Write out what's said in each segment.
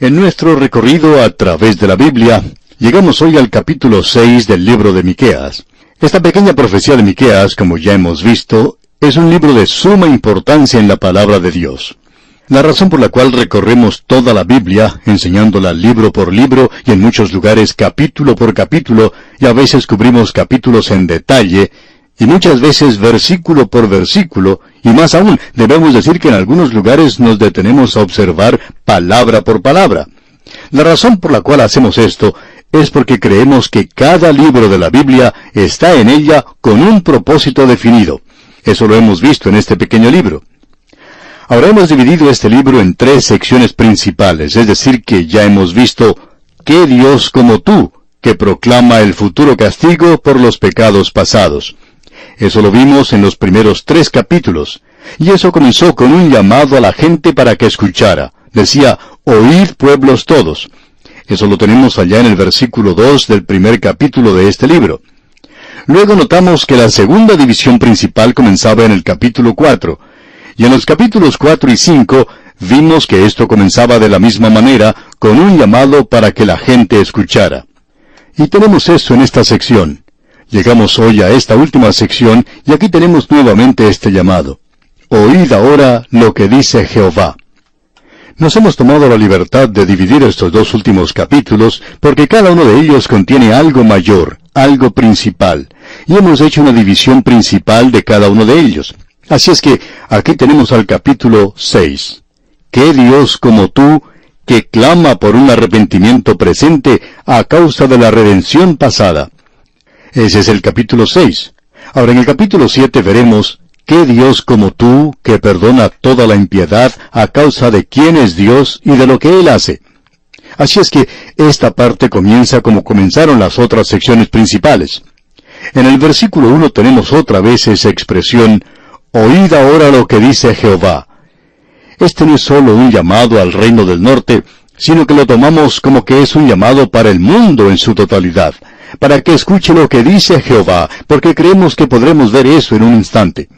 En nuestro recorrido a través de la Biblia, llegamos hoy al capítulo 6 del libro de Miqueas. Esta pequeña profecía de Miqueas, como ya hemos visto, es un libro de suma importancia en la palabra de Dios. La razón por la cual recorremos toda la Biblia, enseñándola libro por libro y en muchos lugares capítulo por capítulo, y a veces cubrimos capítulos en detalle, y muchas veces versículo por versículo, y más aún, debemos decir que en algunos lugares nos detenemos a observar palabra por palabra. La razón por la cual hacemos esto es porque creemos que cada libro de la Biblia está en ella con un propósito definido. Eso lo hemos visto en este pequeño libro. Ahora hemos dividido este libro en tres secciones principales, es decir, que ya hemos visto ¿Qué Dios como tú? que proclama el futuro castigo por los pecados pasados. Eso lo vimos en los primeros tres capítulos. Y eso comenzó con un llamado a la gente para que escuchara. Decía, oíd pueblos todos. Eso lo tenemos allá en el versículo 2 del primer capítulo de este libro. Luego notamos que la segunda división principal comenzaba en el capítulo 4. Y en los capítulos 4 y 5 vimos que esto comenzaba de la misma manera, con un llamado para que la gente escuchara. Y tenemos eso en esta sección. Llegamos hoy a esta última sección y aquí tenemos nuevamente este llamado. Oíd ahora lo que dice Jehová. Nos hemos tomado la libertad de dividir estos dos últimos capítulos porque cada uno de ellos contiene algo mayor, algo principal, y hemos hecho una división principal de cada uno de ellos. Así es que aquí tenemos al capítulo 6. ¿Qué Dios como tú que clama por un arrepentimiento presente a causa de la redención pasada? Ese es el capítulo 6. Ahora en el capítulo 7 veremos qué Dios como tú, que perdona toda la impiedad a causa de quién es Dios y de lo que Él hace. Así es que esta parte comienza como comenzaron las otras secciones principales. En el versículo 1 tenemos otra vez esa expresión, Oíd ahora lo que dice Jehová. Este no es solo un llamado al reino del norte, sino que lo tomamos como que es un llamado para el mundo en su totalidad para que escuche lo que dice Jehová, porque creemos que podremos ver eso en un instante.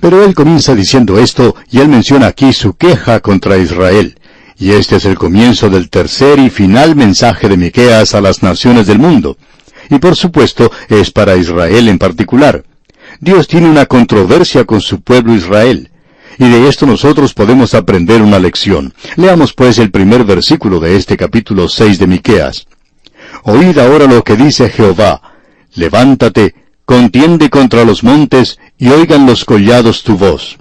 Pero él comienza diciendo esto, y él menciona aquí su queja contra Israel. Y este es el comienzo del tercer y final mensaje de Miqueas a las naciones del mundo. Y por supuesto, es para Israel en particular. Dios tiene una controversia con su pueblo Israel. Y de esto nosotros podemos aprender una lección. Leamos pues el primer versículo de este capítulo 6 de Miqueas. Oíd ahora lo que dice Jehová. Levántate, contiende contra los montes, y oigan los collados tu voz.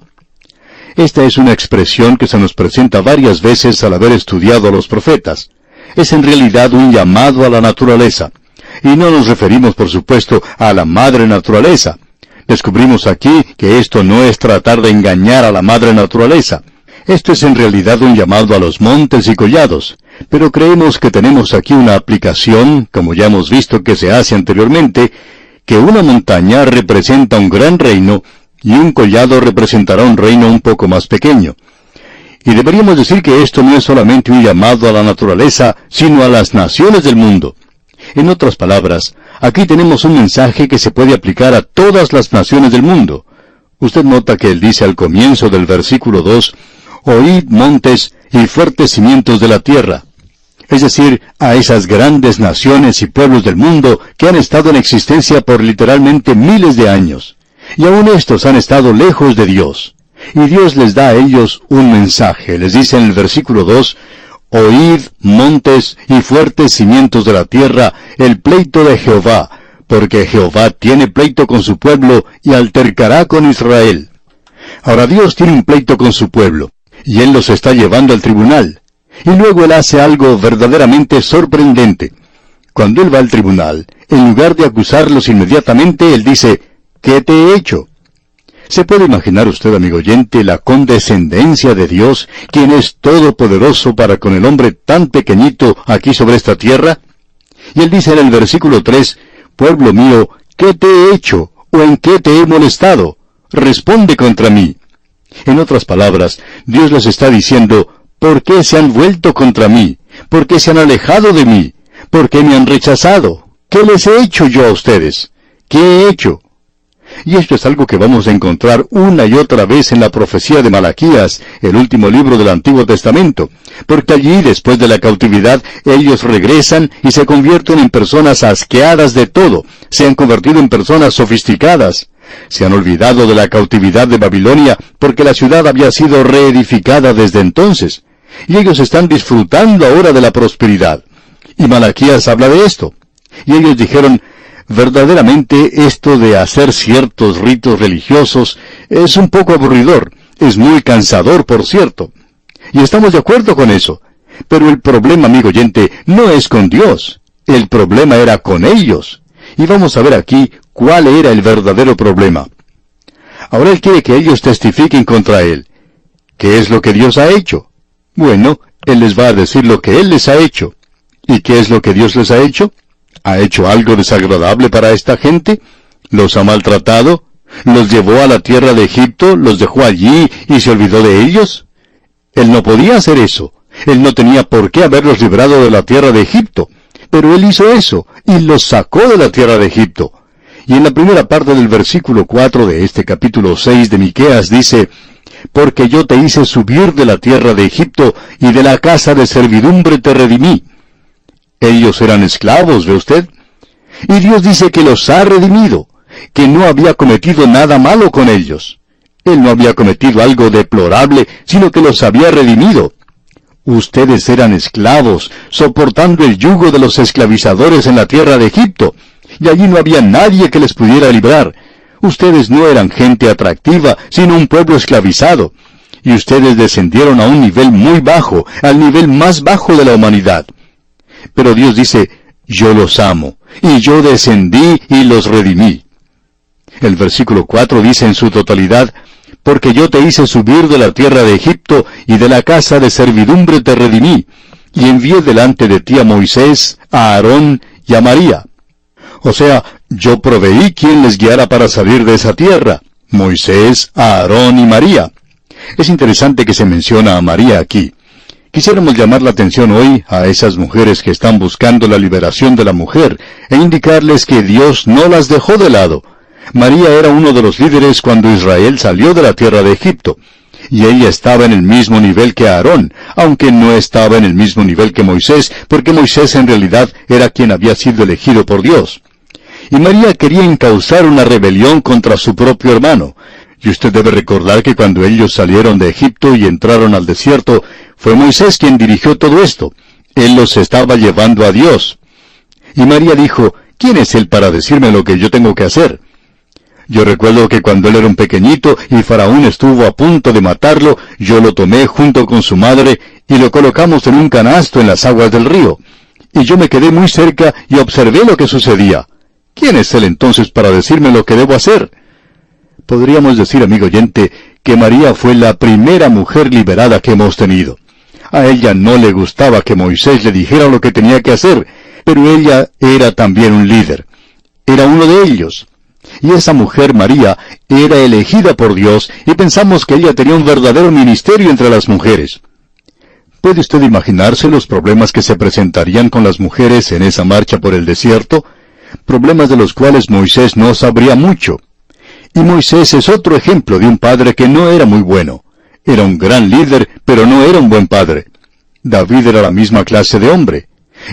Esta es una expresión que se nos presenta varias veces al haber estudiado a los profetas. Es en realidad un llamado a la naturaleza. Y no nos referimos, por supuesto, a la madre naturaleza. Descubrimos aquí que esto no es tratar de engañar a la madre naturaleza. Esto es en realidad un llamado a los montes y collados. Pero creemos que tenemos aquí una aplicación, como ya hemos visto que se hace anteriormente, que una montaña representa un gran reino y un collado representará un reino un poco más pequeño. Y deberíamos decir que esto no es solamente un llamado a la naturaleza, sino a las naciones del mundo. En otras palabras, aquí tenemos un mensaje que se puede aplicar a todas las naciones del mundo. Usted nota que él dice al comienzo del versículo 2, Oíd montes y fuertes cimientos de la tierra, es decir, a esas grandes naciones y pueblos del mundo que han estado en existencia por literalmente miles de años. Y aún estos han estado lejos de Dios. Y Dios les da a ellos un mensaje. Les dice en el versículo 2, Oíd, montes y fuertes cimientos de la tierra, el pleito de Jehová, porque Jehová tiene pleito con su pueblo y altercará con Israel. Ahora Dios tiene un pleito con su pueblo y Él los está llevando al tribunal. Y luego Él hace algo verdaderamente sorprendente. Cuando Él va al tribunal, en lugar de acusarlos inmediatamente, Él dice, ¿qué te he hecho? ¿Se puede imaginar usted, amigo oyente, la condescendencia de Dios, quien es todopoderoso para con el hombre tan pequeñito aquí sobre esta tierra? Y él dice en el versículo 3, Pueblo mío, ¿qué te he hecho? ¿O en qué te he molestado? Responde contra mí. En otras palabras, Dios les está diciendo, ¿por qué se han vuelto contra mí? ¿Por qué se han alejado de mí? ¿Por qué me han rechazado? ¿Qué les he hecho yo a ustedes? ¿Qué he hecho? Y esto es algo que vamos a encontrar una y otra vez en la profecía de Malaquías, el último libro del Antiguo Testamento, porque allí, después de la cautividad, ellos regresan y se convierten en personas asqueadas de todo, se han convertido en personas sofisticadas. Se han olvidado de la cautividad de Babilonia porque la ciudad había sido reedificada desde entonces. Y ellos están disfrutando ahora de la prosperidad. Y Malaquías habla de esto. Y ellos dijeron, verdaderamente esto de hacer ciertos ritos religiosos es un poco aburridor, es muy cansador, por cierto. Y estamos de acuerdo con eso. Pero el problema, amigo oyente, no es con Dios. El problema era con ellos. Y vamos a ver aquí cuál era el verdadero problema. Ahora Él quiere que ellos testifiquen contra Él. ¿Qué es lo que Dios ha hecho? Bueno, Él les va a decir lo que Él les ha hecho. ¿Y qué es lo que Dios les ha hecho? ¿Ha hecho algo desagradable para esta gente? ¿Los ha maltratado? ¿Los llevó a la tierra de Egipto? ¿Los dejó allí y se olvidó de ellos? Él no podía hacer eso. Él no tenía por qué haberlos librado de la tierra de Egipto. Pero Él hizo eso y los sacó de la tierra de Egipto. Y en la primera parte del versículo 4 de este capítulo 6 de Miqueas dice, Porque yo te hice subir de la tierra de Egipto y de la casa de servidumbre te redimí. Ellos eran esclavos, ¿ve usted? Y Dios dice que los ha redimido, que no había cometido nada malo con ellos. Él no había cometido algo deplorable, sino que los había redimido. Ustedes eran esclavos, soportando el yugo de los esclavizadores en la tierra de Egipto, y allí no había nadie que les pudiera librar. Ustedes no eran gente atractiva, sino un pueblo esclavizado. Y ustedes descendieron a un nivel muy bajo, al nivel más bajo de la humanidad. Pero Dios dice, yo los amo, y yo descendí y los redimí. El versículo 4 dice en su totalidad, porque yo te hice subir de la tierra de Egipto, y de la casa de servidumbre te redimí, y envié delante de ti a Moisés, a Aarón y a María. O sea, yo proveí quien les guiara para salir de esa tierra. Moisés, Aarón y María. Es interesante que se menciona a María aquí. Quisiéramos llamar la atención hoy a esas mujeres que están buscando la liberación de la mujer e indicarles que Dios no las dejó de lado. María era uno de los líderes cuando Israel salió de la tierra de Egipto, y ella estaba en el mismo nivel que Aarón, aunque no estaba en el mismo nivel que Moisés, porque Moisés en realidad era quien había sido elegido por Dios. Y María quería encauzar una rebelión contra su propio hermano. Y usted debe recordar que cuando ellos salieron de Egipto y entraron al desierto, fue Moisés quien dirigió todo esto. Él los estaba llevando a Dios. Y María dijo, ¿quién es él para decirme lo que yo tengo que hacer? Yo recuerdo que cuando él era un pequeñito y Faraón estuvo a punto de matarlo, yo lo tomé junto con su madre y lo colocamos en un canasto en las aguas del río. Y yo me quedé muy cerca y observé lo que sucedía. ¿Quién es él entonces para decirme lo que debo hacer? Podríamos decir, amigo oyente, que María fue la primera mujer liberada que hemos tenido. A ella no le gustaba que Moisés le dijera lo que tenía que hacer, pero ella era también un líder. Era uno de ellos. Y esa mujer María era elegida por Dios y pensamos que ella tenía un verdadero ministerio entre las mujeres. ¿Puede usted imaginarse los problemas que se presentarían con las mujeres en esa marcha por el desierto? Problemas de los cuales Moisés no sabría mucho. Y Moisés es otro ejemplo de un padre que no era muy bueno. Era un gran líder, pero no era un buen padre. David era la misma clase de hombre.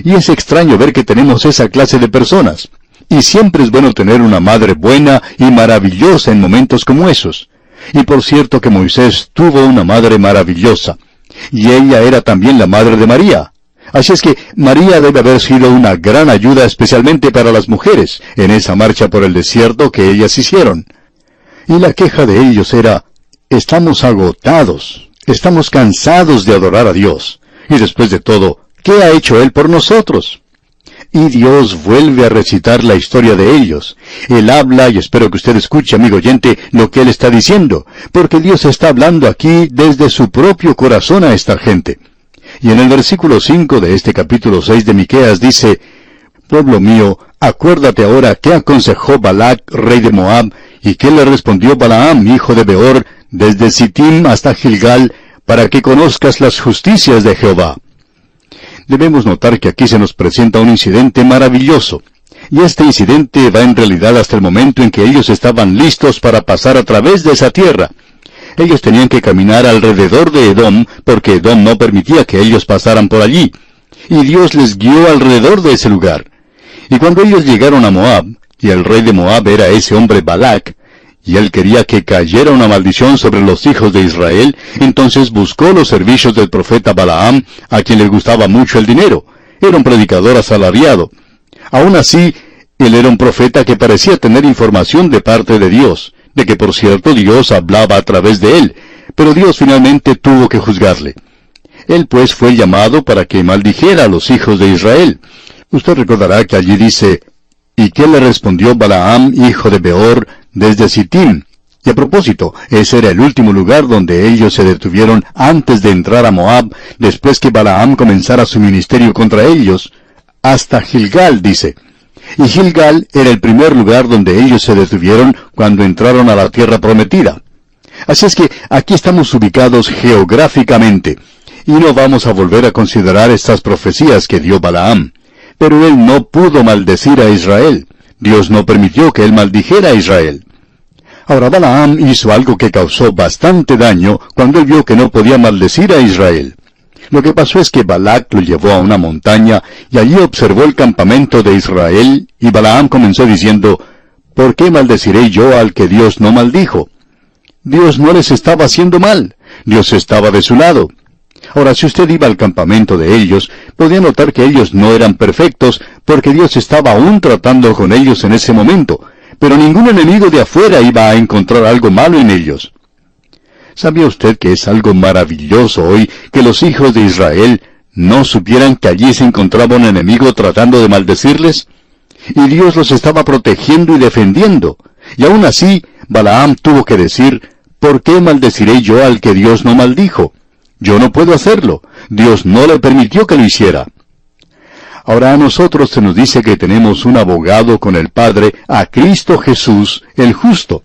Y es extraño ver que tenemos esa clase de personas. Y siempre es bueno tener una madre buena y maravillosa en momentos como esos. Y por cierto que Moisés tuvo una madre maravillosa. Y ella era también la madre de María. Así es que María debe haber sido una gran ayuda especialmente para las mujeres en esa marcha por el desierto que ellas hicieron. Y la queja de ellos era, estamos agotados, estamos cansados de adorar a Dios. Y después de todo, ¿qué ha hecho Él por nosotros? Y Dios vuelve a recitar la historia de ellos. Él habla, y espero que usted escuche, amigo oyente, lo que Él está diciendo, porque Dios está hablando aquí desde su propio corazón a esta gente. Y en el versículo 5 de este capítulo 6 de Miqueas dice, Pueblo mío, acuérdate ahora qué aconsejó Balac, rey de Moab, y qué le respondió Balaam, hijo de Beor, desde Sittim hasta Gilgal, para que conozcas las justicias de Jehová. Debemos notar que aquí se nos presenta un incidente maravilloso, Y este incidente va en realidad hasta el momento en que ellos estaban listos para pasar a través de esa tierra. Ellos tenían que caminar alrededor de Edom, porque Edom no permitía que ellos pasaran por allí. Y Dios les guió alrededor de ese lugar. Y cuando ellos llegaron a Moab, y el rey de Moab era ese hombre Balak, y él quería que cayera una maldición sobre los hijos de Israel, entonces buscó los servicios del profeta Balaam, a quien le gustaba mucho el dinero. Era un predicador asalariado. Aún así, él era un profeta que parecía tener información de parte de Dios, de que por cierto Dios hablaba a través de él, pero Dios finalmente tuvo que juzgarle. Él pues fue llamado para que maldijera a los hijos de Israel. Usted recordará que allí dice, ¿Y qué le respondió Balaam, hijo de Beor, desde Sittim? Y a propósito, ese era el último lugar donde ellos se detuvieron antes de entrar a Moab, después que Balaam comenzara su ministerio contra ellos, hasta Gilgal, dice. Y Gilgal era el primer lugar donde ellos se detuvieron cuando entraron a la tierra prometida. Así es que aquí estamos ubicados geográficamente, y no vamos a volver a considerar estas profecías que dio Balaam. Pero él no pudo maldecir a Israel. Dios no permitió que él maldijera a Israel. Ahora Balaam hizo algo que causó bastante daño cuando él vio que no podía maldecir a Israel. Lo que pasó es que Balak lo llevó a una montaña y allí observó el campamento de Israel y Balaam comenzó diciendo, ¿Por qué maldeciré yo al que Dios no maldijo? Dios no les estaba haciendo mal, Dios estaba de su lado. Ahora, si usted iba al campamento de ellos, podía notar que ellos no eran perfectos, porque Dios estaba aún tratando con ellos en ese momento, pero ningún enemigo de afuera iba a encontrar algo malo en ellos. ¿Sabía usted que es algo maravilloso hoy que los hijos de Israel no supieran que allí se encontraba un enemigo tratando de maldecirles? Y Dios los estaba protegiendo y defendiendo. Y aún así, Balaam tuvo que decir, ¿por qué maldeciré yo al que Dios no maldijo? Yo no puedo hacerlo. Dios no le permitió que lo hiciera. Ahora a nosotros se nos dice que tenemos un abogado con el Padre, a Cristo Jesús, el justo.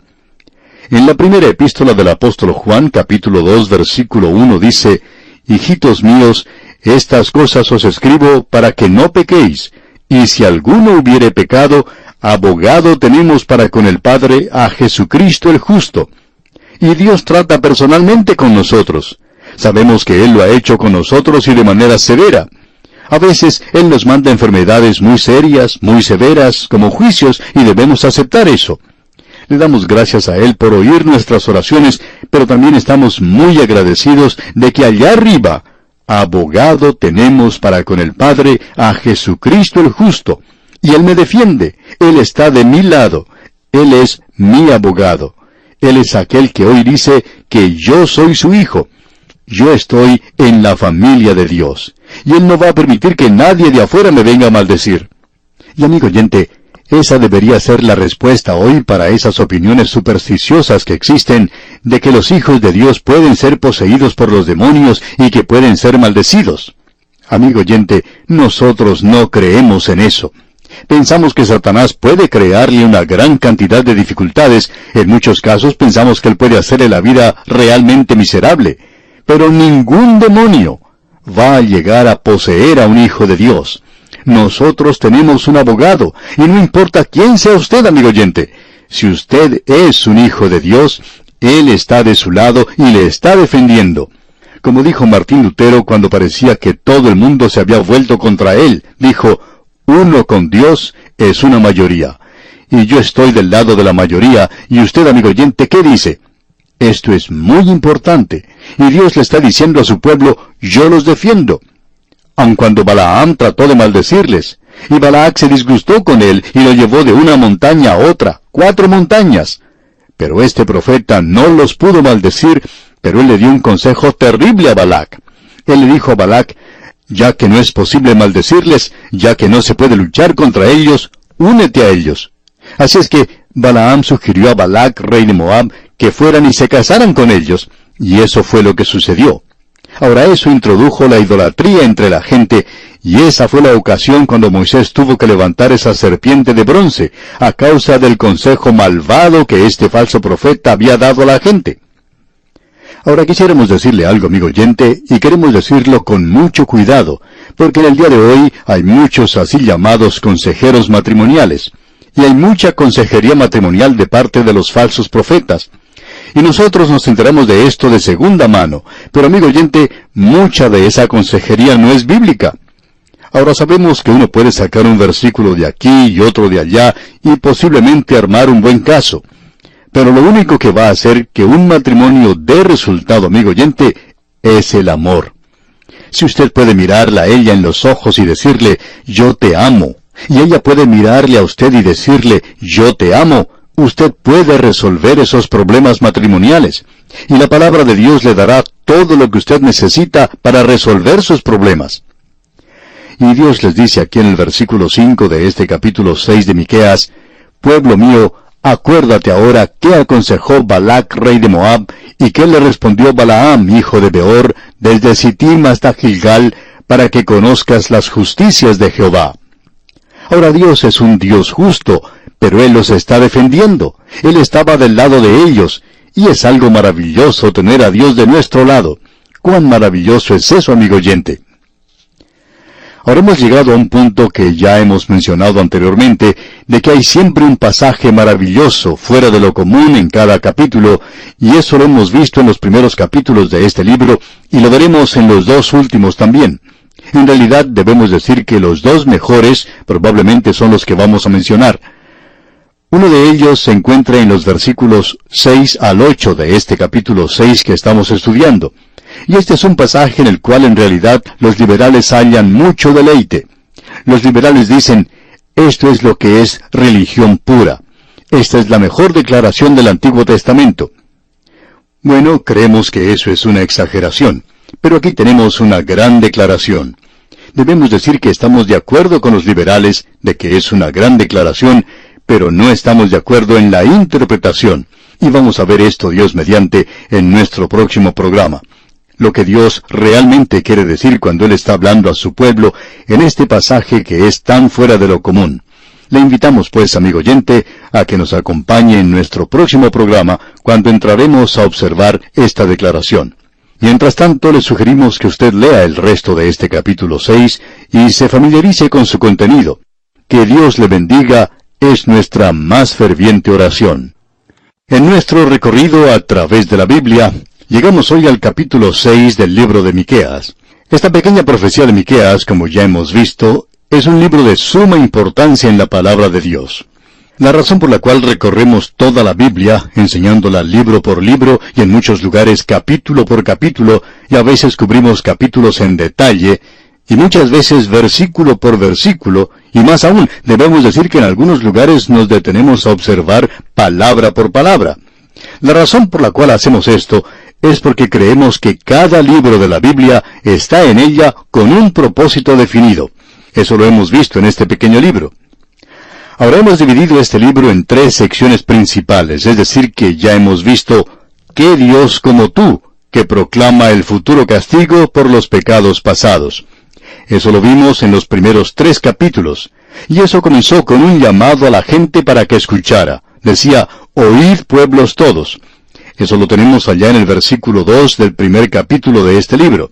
En la primera epístola del apóstol Juan, capítulo 2, versículo 1, dice, Hijitos míos, estas cosas os escribo para que no pequéis, y si alguno hubiere pecado, abogado tenemos para con el Padre a Jesucristo el justo. Y Dios trata personalmente con nosotros. Sabemos que Él lo ha hecho con nosotros y de manera severa. A veces Él nos manda enfermedades muy serias, muy severas, como juicios, y debemos aceptar eso. Le damos gracias a Él por oír nuestras oraciones, pero también estamos muy agradecidos de que allá arriba, abogado tenemos para con el Padre a Jesucristo el justo. Y Él me defiende, Él está de mi lado, Él es mi abogado. Él es aquel que hoy dice que yo soy su hijo. Yo estoy en la familia de Dios, y Él no va a permitir que nadie de afuera me venga a maldecir. Y amigo oyente, esa debería ser la respuesta hoy para esas opiniones supersticiosas que existen de que los hijos de Dios pueden ser poseídos por los demonios y que pueden ser maldecidos. Amigo oyente, nosotros no creemos en eso. Pensamos que Satanás puede crearle una gran cantidad de dificultades, en muchos casos pensamos que él puede hacerle la vida realmente miserable, pero ningún demonio va a llegar a poseer a un hijo de Dios. Nosotros tenemos un abogado, y no importa quién sea usted, amigo oyente. Si usted es un hijo de Dios, Él está de su lado y le está defendiendo. Como dijo Martín Lutero cuando parecía que todo el mundo se había vuelto contra él, dijo, uno con Dios es una mayoría. Y yo estoy del lado de la mayoría, y usted, amigo oyente, ¿qué dice? Esto es muy importante, y Dios le está diciendo a su pueblo, yo los defiendo aun cuando Balaam trató de maldecirles. Y Balac se disgustó con él y lo llevó de una montaña a otra, cuatro montañas. Pero este profeta no los pudo maldecir, pero él le dio un consejo terrible a Balac. Él le dijo a Balac, ya que no es posible maldecirles, ya que no se puede luchar contra ellos, únete a ellos. Así es que Balaam sugirió a Balac, rey de Moab, que fueran y se casaran con ellos, y eso fue lo que sucedió. Ahora eso introdujo la idolatría entre la gente, y esa fue la ocasión cuando Moisés tuvo que levantar esa serpiente de bronce, a causa del consejo malvado que este falso profeta había dado a la gente. Ahora quisiéramos decirle algo, amigo oyente, y queremos decirlo con mucho cuidado, porque en el día de hoy hay muchos así llamados consejeros matrimoniales, y hay mucha consejería matrimonial de parte de los falsos profetas. Y nosotros nos enteramos de esto de segunda mano, pero amigo oyente, mucha de esa consejería no es bíblica. Ahora sabemos que uno puede sacar un versículo de aquí y otro de allá y posiblemente armar un buen caso. Pero lo único que va a hacer que un matrimonio dé resultado, amigo oyente, es el amor. Si usted puede mirarla a ella en los ojos y decirle, yo te amo, y ella puede mirarle a usted y decirle, yo te amo, usted puede resolver esos problemas matrimoniales. Y la palabra de Dios le dará todo lo que usted necesita para resolver sus problemas. Y Dios les dice aquí en el versículo 5 de este capítulo 6 de Miqueas, Pueblo mío, acuérdate ahora qué aconsejó Balac, rey de Moab, y qué le respondió Balaam, hijo de Beor, desde Sittim hasta Gilgal, para que conozcas las justicias de Jehová. Ahora Dios es un Dios justo, pero Él los está defendiendo. Él estaba del lado de ellos, y es algo maravilloso tener a Dios de nuestro lado. ¿Cuán maravilloso es eso, amigo oyente? Ahora hemos llegado a un punto que ya hemos mencionado anteriormente, de que hay siempre un pasaje maravilloso fuera de lo común en cada capítulo, y eso lo hemos visto en los primeros capítulos de este libro, y lo veremos en los dos últimos también. En realidad debemos decir que los dos mejores probablemente son los que vamos a mencionar. Uno de ellos se encuentra en los versículos 6 al 8 de este capítulo 6 que estamos estudiando. Y este es un pasaje en el cual en realidad los liberales hallan mucho deleite. Los liberales dicen, esto es lo que es religión pura. Esta es la mejor declaración del Antiguo Testamento. Bueno, creemos que eso es una exageración, pero aquí tenemos una gran declaración. Debemos decir que estamos de acuerdo con los liberales de que es una gran declaración, pero no estamos de acuerdo en la interpretación. Y vamos a ver esto, Dios mediante, en nuestro próximo programa lo que Dios realmente quiere decir cuando Él está hablando a su pueblo en este pasaje que es tan fuera de lo común. Le invitamos pues, amigo oyente, a que nos acompañe en nuestro próximo programa cuando entraremos a observar esta declaración. Mientras tanto, le sugerimos que usted lea el resto de este capítulo 6 y se familiarice con su contenido. Que Dios le bendiga es nuestra más ferviente oración. En nuestro recorrido a través de la Biblia, Llegamos hoy al capítulo 6 del libro de Miqueas. Esta pequeña profecía de Miqueas, como ya hemos visto, es un libro de suma importancia en la palabra de Dios. La razón por la cual recorremos toda la Biblia, enseñándola libro por libro y en muchos lugares capítulo por capítulo, y a veces cubrimos capítulos en detalle, y muchas veces versículo por versículo, y más aún, debemos decir que en algunos lugares nos detenemos a observar palabra por palabra. La razón por la cual hacemos esto es porque creemos que cada libro de la Biblia está en ella con un propósito definido. Eso lo hemos visto en este pequeño libro. Ahora hemos dividido este libro en tres secciones principales, es decir, que ya hemos visto ¿Qué Dios como tú? que proclama el futuro castigo por los pecados pasados. Eso lo vimos en los primeros tres capítulos, y eso comenzó con un llamado a la gente para que escuchara. Decía, Oíd pueblos todos. Eso lo tenemos allá en el versículo 2 del primer capítulo de este libro.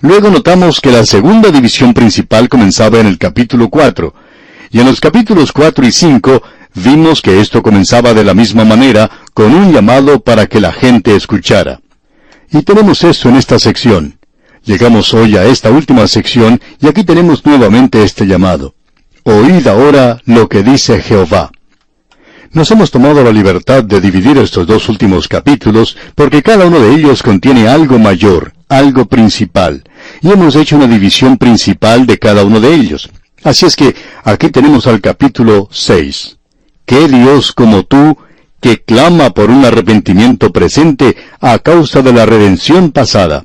Luego notamos que la segunda división principal comenzaba en el capítulo 4, y en los capítulos 4 y 5 vimos que esto comenzaba de la misma manera, con un llamado para que la gente escuchara. Y tenemos eso en esta sección. Llegamos hoy a esta última sección y aquí tenemos nuevamente este llamado. Oíd ahora lo que dice Jehová. Nos hemos tomado la libertad de dividir estos dos últimos capítulos porque cada uno de ellos contiene algo mayor, algo principal, y hemos hecho una división principal de cada uno de ellos. Así es que aquí tenemos al capítulo 6. ¿Qué Dios como tú que clama por un arrepentimiento presente a causa de la redención pasada?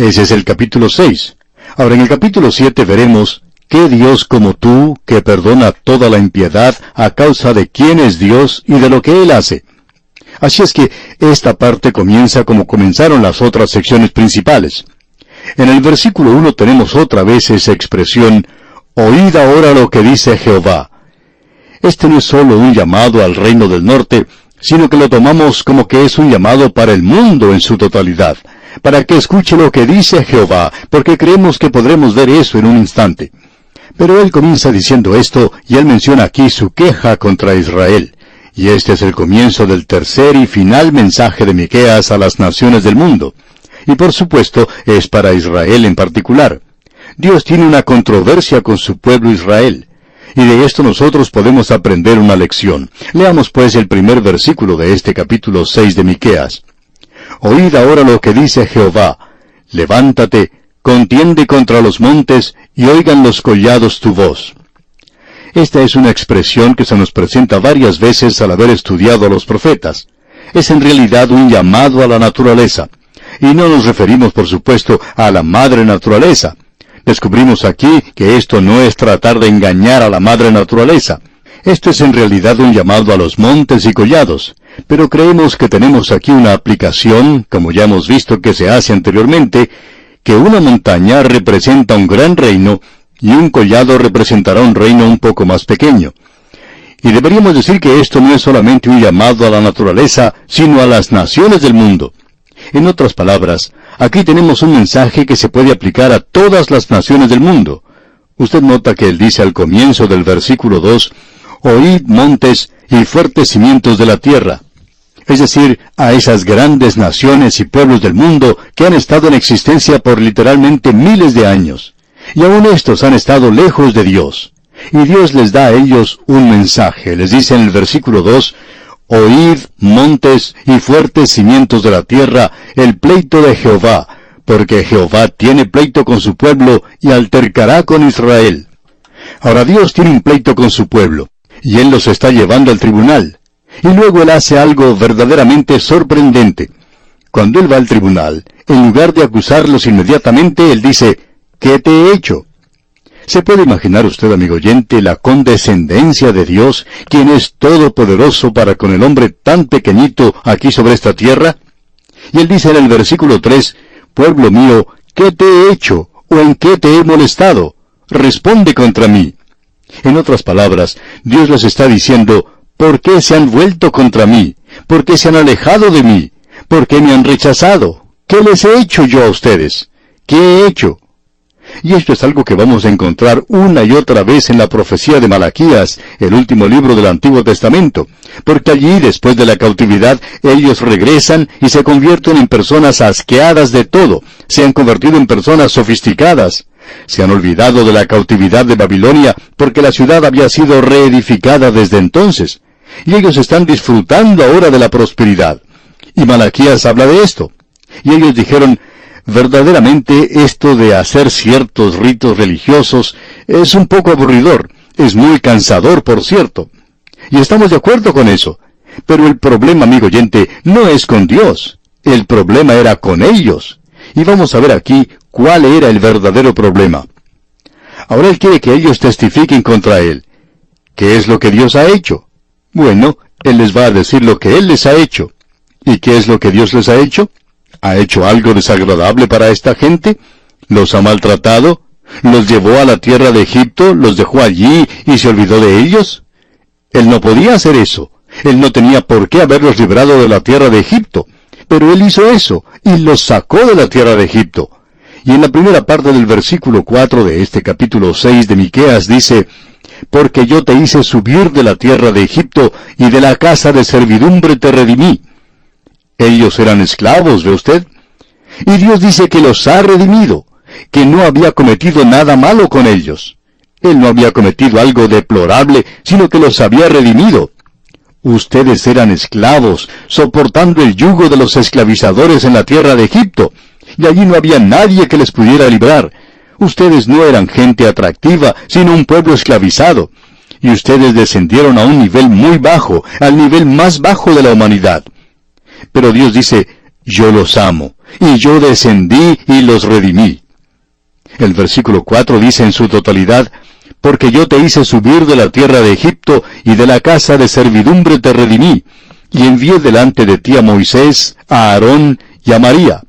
Ese es el capítulo 6. Ahora en el capítulo 7 veremos ¿Qué Dios como tú, que perdona toda la impiedad a causa de quién es Dios y de lo que Él hace? Así es que esta parte comienza como comenzaron las otras secciones principales. En el versículo 1 tenemos otra vez esa expresión, Oíd ahora lo que dice Jehová. Este no es solo un llamado al reino del norte, sino que lo tomamos como que es un llamado para el mundo en su totalidad. Para que escuche lo que dice Jehová, porque creemos que podremos ver eso en un instante. Pero él comienza diciendo esto, y él menciona aquí su queja contra Israel. Y este es el comienzo del tercer y final mensaje de Miqueas a las naciones del mundo. Y por supuesto, es para Israel en particular. Dios tiene una controversia con su pueblo Israel. Y de esto nosotros podemos aprender una lección. Leamos pues el primer versículo de este capítulo 6 de Miqueas. Oíd ahora lo que dice Jehová. Levántate, contiende contra los montes, y oigan los collados tu voz. Esta es una expresión que se nos presenta varias veces al haber estudiado a los profetas. Es en realidad un llamado a la naturaleza. Y no nos referimos, por supuesto, a la madre naturaleza. Descubrimos aquí que esto no es tratar de engañar a la madre naturaleza. Esto es en realidad un llamado a los montes y collados. Pero creemos que tenemos aquí una aplicación, como ya hemos visto que se hace anteriormente, que una montaña representa un gran reino y un collado representará un reino un poco más pequeño. Y deberíamos decir que esto no es solamente un llamado a la naturaleza, sino a las naciones del mundo. En otras palabras, aquí tenemos un mensaje que se puede aplicar a todas las naciones del mundo. Usted nota que él dice al comienzo del versículo 2, Oíd montes y fuertes cimientos de la tierra. Es decir, a esas grandes naciones y pueblos del mundo que han estado en existencia por literalmente miles de años. Y aún estos han estado lejos de Dios. Y Dios les da a ellos un mensaje. Les dice en el versículo 2, Oíd, montes y fuertes cimientos de la tierra, el pleito de Jehová, porque Jehová tiene pleito con su pueblo y altercará con Israel. Ahora Dios tiene un pleito con su pueblo, y Él los está llevando al tribunal. Y luego Él hace algo verdaderamente sorprendente. Cuando Él va al tribunal, en lugar de acusarlos inmediatamente, Él dice, ¿qué te he hecho? ¿Se puede imaginar usted, amigo oyente, la condescendencia de Dios, quien es todopoderoso para con el hombre tan pequeñito aquí sobre esta tierra? Y él dice en el versículo 3, Pueblo mío, ¿qué te he hecho? ¿O en qué te he molestado? Responde contra mí. En otras palabras, Dios les está diciendo, ¿por qué se han vuelto contra mí? ¿Por qué se han alejado de mí? ¿Por qué me han rechazado? ¿Qué les he hecho yo a ustedes? ¿Qué he hecho? Y esto es algo que vamos a encontrar una y otra vez en la profecía de Malaquías, el último libro del Antiguo Testamento, porque allí, después de la cautividad, ellos regresan y se convierten en personas asqueadas de todo, se han convertido en personas sofisticadas. Se han olvidado de la cautividad de Babilonia porque la ciudad había sido reedificada desde entonces. Y ellos están disfrutando ahora de la prosperidad. Y Malaquías habla de esto. Y ellos dijeron, verdaderamente esto de hacer ciertos ritos religiosos es un poco aburridor, es muy cansador, por cierto. Y estamos de acuerdo con eso. Pero el problema, amigo oyente, no es con Dios. El problema era con ellos. Y vamos a ver aquí cuál era el verdadero problema. Ahora Él quiere que ellos testifiquen contra Él. ¿Qué es lo que Dios ha hecho? Bueno, Él les va a decir lo que Él les ha hecho. ¿Y qué es lo que Dios les ha hecho? ¿Ha hecho algo desagradable para esta gente? ¿Los ha maltratado? ¿Los llevó a la tierra de Egipto? ¿Los dejó allí y se olvidó de ellos? Él no podía hacer eso. Él no tenía por qué haberlos librado de la tierra de Egipto. Pero él hizo eso y los sacó de la tierra de Egipto. Y en la primera parte del versículo 4 de este capítulo 6 de Miqueas dice, Porque yo te hice subir de la tierra de Egipto y de la casa de servidumbre te redimí. Ellos eran esclavos, ¿ve usted? Y Dios dice que los ha redimido, que no había cometido nada malo con ellos. Él no había cometido algo deplorable, sino que los había redimido. Ustedes eran esclavos, soportando el yugo de los esclavizadores en la tierra de Egipto, y allí no había nadie que les pudiera librar. Ustedes no eran gente atractiva, sino un pueblo esclavizado. Y ustedes descendieron a un nivel muy bajo, al nivel más bajo de la humanidad. Pero Dios dice, yo los amo, y yo descendí y los redimí. El versículo 4 dice en su totalidad, porque yo te hice subir de la tierra de Egipto y de la casa de servidumbre te redimí, y envié delante de ti a Moisés, a Aarón y a María.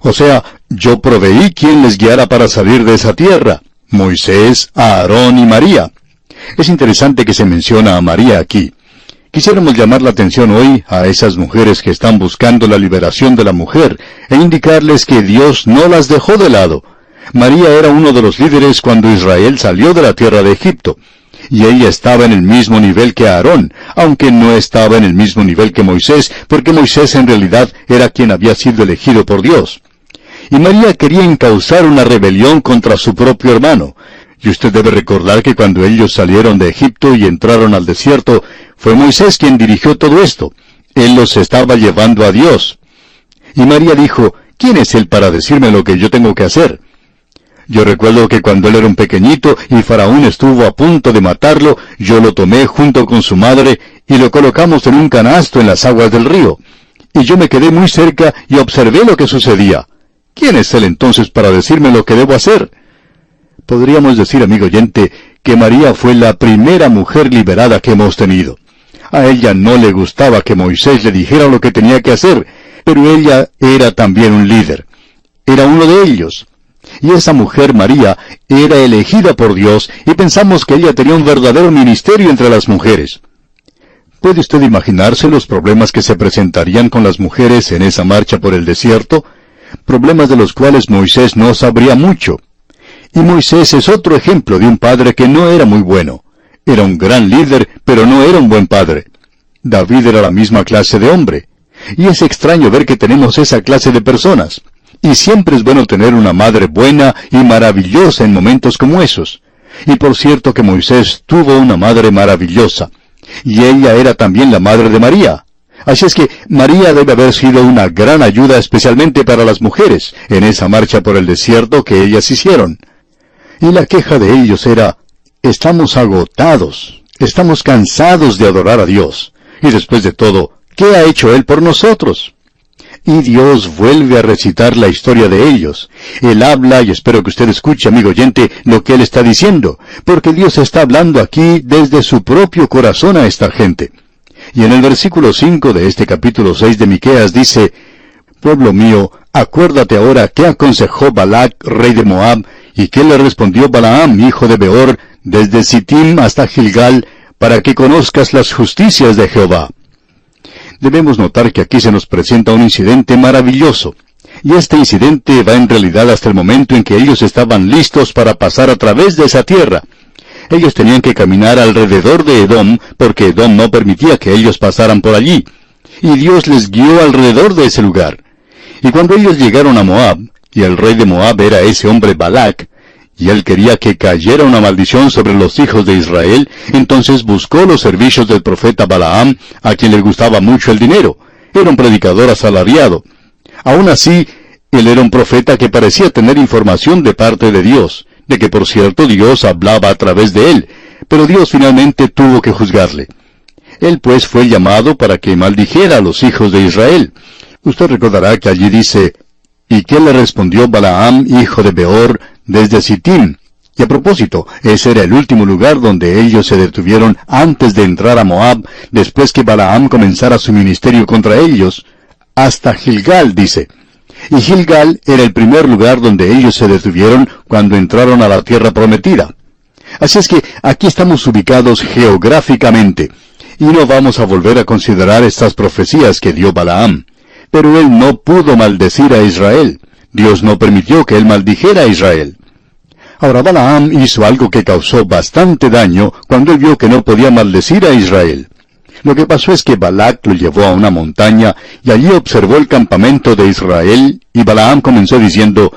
O sea, yo proveí quien les guiara para salir de esa tierra, Moisés, Aarón y María. Es interesante que se menciona a María aquí. Quisiéramos llamar la atención hoy a esas mujeres que están buscando la liberación de la mujer e indicarles que Dios no las dejó de lado. María era uno de los líderes cuando Israel salió de la tierra de Egipto, y ella estaba en el mismo nivel que Aarón, aunque no estaba en el mismo nivel que Moisés, porque Moisés en realidad era quien había sido elegido por Dios. Y María quería encauzar una rebelión contra su propio hermano, y usted debe recordar que cuando ellos salieron de Egipto y entraron al desierto, fue Moisés quien dirigió todo esto. Él los estaba llevando a Dios. Y María dijo, ¿quién es él para decirme lo que yo tengo que hacer? Yo recuerdo que cuando él era un pequeñito y Faraón estuvo a punto de matarlo, yo lo tomé junto con su madre y lo colocamos en un canasto en las aguas del río. Y yo me quedé muy cerca y observé lo que sucedía. ¿Quién es él entonces para decirme lo que debo hacer? Podríamos decir, amigo oyente, que María fue la primera mujer liberada que hemos tenido. A ella no le gustaba que Moisés le dijera lo que tenía que hacer, pero ella era también un líder. Era uno de ellos. Y esa mujer, María, era elegida por Dios y pensamos que ella tenía un verdadero ministerio entre las mujeres. ¿Puede usted imaginarse los problemas que se presentarían con las mujeres en esa marcha por el desierto? Problemas de los cuales Moisés no sabría mucho. Y Moisés es otro ejemplo de un padre que no era muy bueno. Era un gran líder, pero no era un buen padre. David era la misma clase de hombre. Y es extraño ver que tenemos esa clase de personas. Y siempre es bueno tener una madre buena y maravillosa en momentos como esos. Y por cierto que Moisés tuvo una madre maravillosa. Y ella era también la madre de María. Así es que María debe haber sido una gran ayuda especialmente para las mujeres en esa marcha por el desierto que ellas hicieron. Y la queja de ellos era, estamos agotados, estamos cansados de adorar a Dios. Y después de todo, ¿qué ha hecho Él por nosotros? Y Dios vuelve a recitar la historia de ellos. Él habla, y espero que usted escuche, amigo oyente, lo que Él está diciendo, porque Dios está hablando aquí desde su propio corazón a esta gente. Y en el versículo 5 de este capítulo 6 de Miqueas dice, Pueblo mío, acuérdate ahora qué aconsejó Balac, rey de Moab, ¿Y qué le respondió Balaam, hijo de Beor, desde Sittim hasta Gilgal, para que conozcas las justicias de Jehová? Debemos notar que aquí se nos presenta un incidente maravilloso. Y este incidente va en realidad hasta el momento en que ellos estaban listos para pasar a través de esa tierra. Ellos tenían que caminar alrededor de Edom, porque Edom no permitía que ellos pasaran por allí. Y Dios les guió alrededor de ese lugar. Y cuando ellos llegaron a Moab, y el rey de Moab era ese hombre Balac, y él quería que cayera una maldición sobre los hijos de Israel, entonces buscó los servicios del profeta Balaam, a quien le gustaba mucho el dinero. Era un predicador asalariado. Aún así, él era un profeta que parecía tener información de parte de Dios, de que por cierto Dios hablaba a través de él, pero Dios finalmente tuvo que juzgarle. Él pues fue llamado para que maldijera a los hijos de Israel. Usted recordará que allí dice, ¿Y qué le respondió Balaam, hijo de Beor, desde Sittim? Y a propósito, ese era el último lugar donde ellos se detuvieron antes de entrar a Moab, después que Balaam comenzara su ministerio contra ellos, hasta Gilgal, dice. Y Gilgal era el primer lugar donde ellos se detuvieron cuando entraron a la tierra prometida. Así es que aquí estamos ubicados geográficamente, y no vamos a volver a considerar estas profecías que dio Balaam. Pero él no pudo maldecir a Israel. Dios no permitió que él maldijera a Israel. Ahora Balaam hizo algo que causó bastante daño cuando él vio que no podía maldecir a Israel. Lo que pasó es que Balac lo llevó a una montaña y allí observó el campamento de Israel y Balaam comenzó diciendo,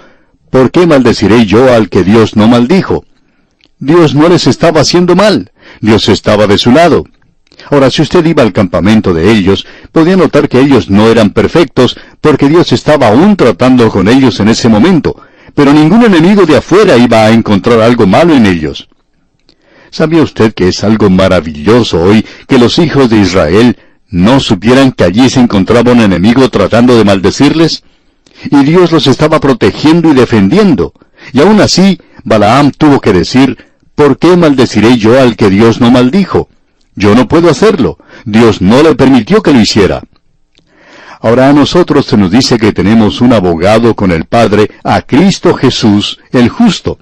¿Por qué maldeciré yo al que Dios no maldijo? Dios no les estaba haciendo mal, Dios estaba de su lado. Ahora, si usted iba al campamento de ellos, podía notar que ellos no eran perfectos, porque Dios estaba aún tratando con ellos en ese momento, pero ningún enemigo de afuera iba a encontrar algo malo en ellos. ¿Sabía usted que es algo maravilloso hoy que los hijos de Israel no supieran que allí se encontraba un enemigo tratando de maldecirles? Y Dios los estaba protegiendo y defendiendo. Y aún así, Balaam tuvo que decir, ¿por qué maldeciré yo al que Dios no maldijo? Yo no puedo hacerlo. Dios no le permitió que lo hiciera. Ahora a nosotros se nos dice que tenemos un abogado con el Padre, a Cristo Jesús, el justo.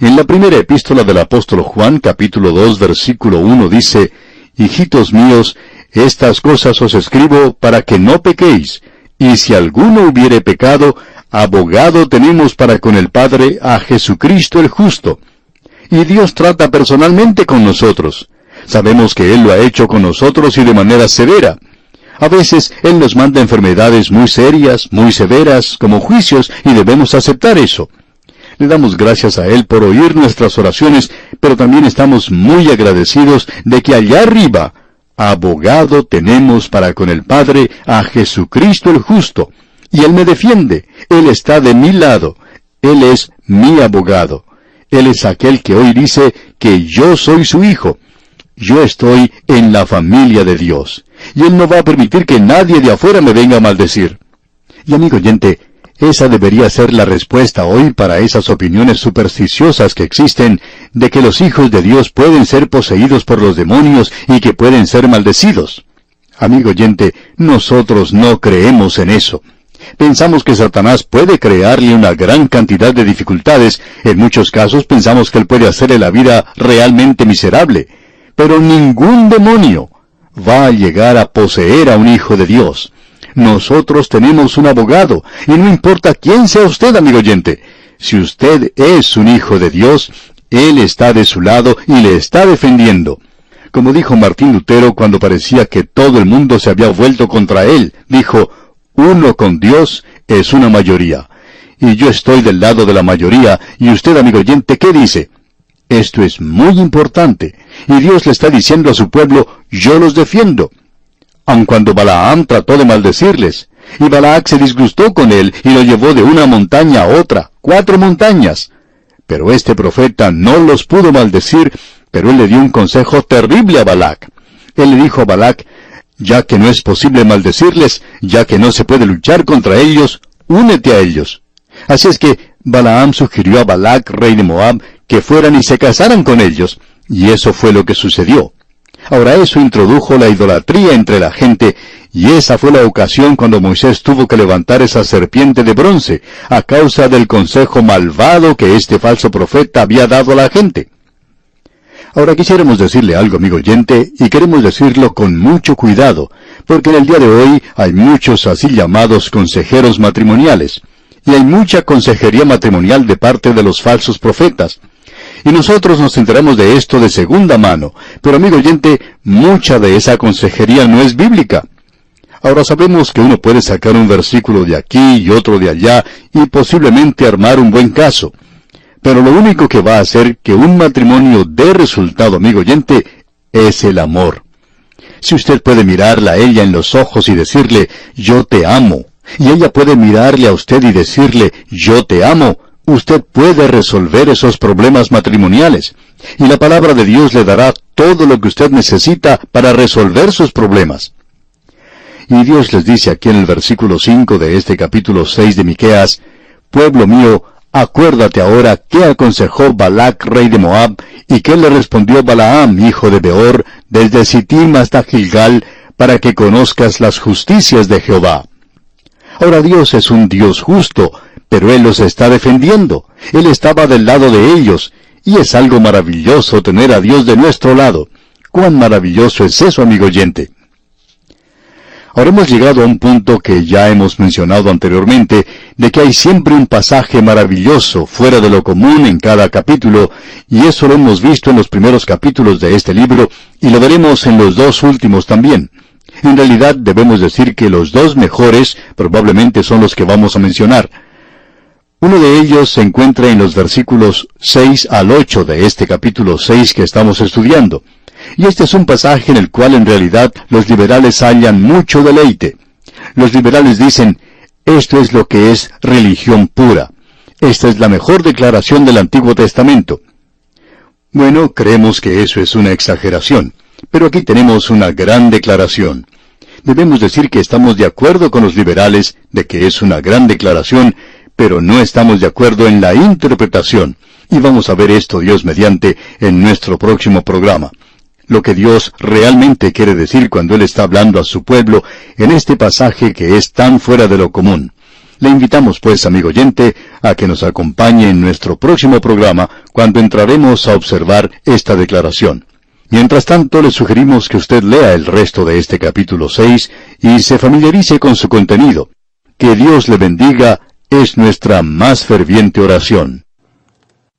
En la primera epístola del apóstol Juan, capítulo 2, versículo 1, dice, Hijitos míos, estas cosas os escribo para que no pequéis, y si alguno hubiere pecado, abogado tenemos para con el Padre a Jesucristo el justo. Y Dios trata personalmente con nosotros. Sabemos que Él lo ha hecho con nosotros y de manera severa. A veces Él nos manda enfermedades muy serias, muy severas, como juicios, y debemos aceptar eso. Le damos gracias a Él por oír nuestras oraciones, pero también estamos muy agradecidos de que allá arriba, abogado tenemos para con el Padre a Jesucristo el justo. Y Él me defiende, Él está de mi lado, Él es mi abogado. Él es aquel que hoy dice que yo soy su hijo. Yo estoy en la familia de Dios. Y Él no va a permitir que nadie de afuera me venga a maldecir. Y amigo oyente, esa debería ser la respuesta hoy para esas opiniones supersticiosas que existen de que los hijos de Dios pueden ser poseídos por los demonios y que pueden ser maldecidos. Amigo oyente, nosotros no creemos en eso. Pensamos que Satanás puede crearle una gran cantidad de dificultades, en muchos casos pensamos que él puede hacerle la vida realmente miserable, pero ningún demonio va a llegar a poseer a un hijo de Dios. Nosotros tenemos un abogado, y no importa quién sea usted, amigo oyente. Si usted es un hijo de Dios, Él está de su lado y le está defendiendo. Como dijo Martín Lutero cuando parecía que todo el mundo se había vuelto contra él, dijo, uno con Dios es una mayoría. Y yo estoy del lado de la mayoría, y usted, amigo oyente, ¿qué dice? Esto es muy importante, y Dios le está diciendo a su pueblo, yo los defiendo aun cuando Balaam trató de maldecirles. Y Balac se disgustó con él y lo llevó de una montaña a otra, cuatro montañas. Pero este profeta no los pudo maldecir, pero él le dio un consejo terrible a Balac. Él le dijo a Balac, ya que no es posible maldecirles, ya que no se puede luchar contra ellos, únete a ellos. Así es que Balaam sugirió a Balac, rey de Moab, que fueran y se casaran con ellos, y eso fue lo que sucedió. Ahora eso introdujo la idolatría entre la gente, y esa fue la ocasión cuando Moisés tuvo que levantar esa serpiente de bronce, a causa del consejo malvado que este falso profeta había dado a la gente. Ahora quisiéramos decirle algo, amigo oyente, y queremos decirlo con mucho cuidado, porque en el día de hoy hay muchos así llamados consejeros matrimoniales, y hay mucha consejería matrimonial de parte de los falsos profetas. Y nosotros nos enteramos de esto de segunda mano. Pero amigo oyente, mucha de esa consejería no es bíblica. Ahora sabemos que uno puede sacar un versículo de aquí y otro de allá y posiblemente armar un buen caso. Pero lo único que va a hacer que un matrimonio dé resultado, amigo oyente, es el amor. Si usted puede mirarla a ella en los ojos y decirle, yo te amo, y ella puede mirarle a usted y decirle, yo te amo, usted puede resolver esos problemas matrimoniales. Y la palabra de Dios le dará todo lo que usted necesita para resolver sus problemas. Y Dios les dice aquí en el versículo 5 de este capítulo 6 de Miqueas, Pueblo mío, acuérdate ahora qué aconsejó Balac, rey de Moab, y qué le respondió Balaam, hijo de Beor, desde Sittim hasta Gilgal, para que conozcas las justicias de Jehová. Ahora Dios es un Dios justo, pero Él los está defendiendo. Él estaba del lado de ellos. Y es algo maravilloso tener a Dios de nuestro lado. ¿Cuán maravilloso es eso, amigo oyente? Ahora hemos llegado a un punto que ya hemos mencionado anteriormente, de que hay siempre un pasaje maravilloso fuera de lo común en cada capítulo, y eso lo hemos visto en los primeros capítulos de este libro, y lo veremos en los dos últimos también. En realidad debemos decir que los dos mejores probablemente son los que vamos a mencionar. Uno de ellos se encuentra en los versículos 6 al 8 de este capítulo 6 que estamos estudiando. Y este es un pasaje en el cual en realidad los liberales hallan mucho deleite. Los liberales dicen, esto es lo que es religión pura. Esta es la mejor declaración del Antiguo Testamento. Bueno, creemos que eso es una exageración, pero aquí tenemos una gran declaración. Debemos decir que estamos de acuerdo con los liberales de que es una gran declaración pero no estamos de acuerdo en la interpretación. Y vamos a ver esto, Dios mediante, en nuestro próximo programa. Lo que Dios realmente quiere decir cuando Él está hablando a su pueblo en este pasaje que es tan fuera de lo común. Le invitamos pues, amigo oyente, a que nos acompañe en nuestro próximo programa cuando entraremos a observar esta declaración. Mientras tanto, le sugerimos que usted lea el resto de este capítulo 6 y se familiarice con su contenido. Que Dios le bendiga es nuestra más ferviente oración.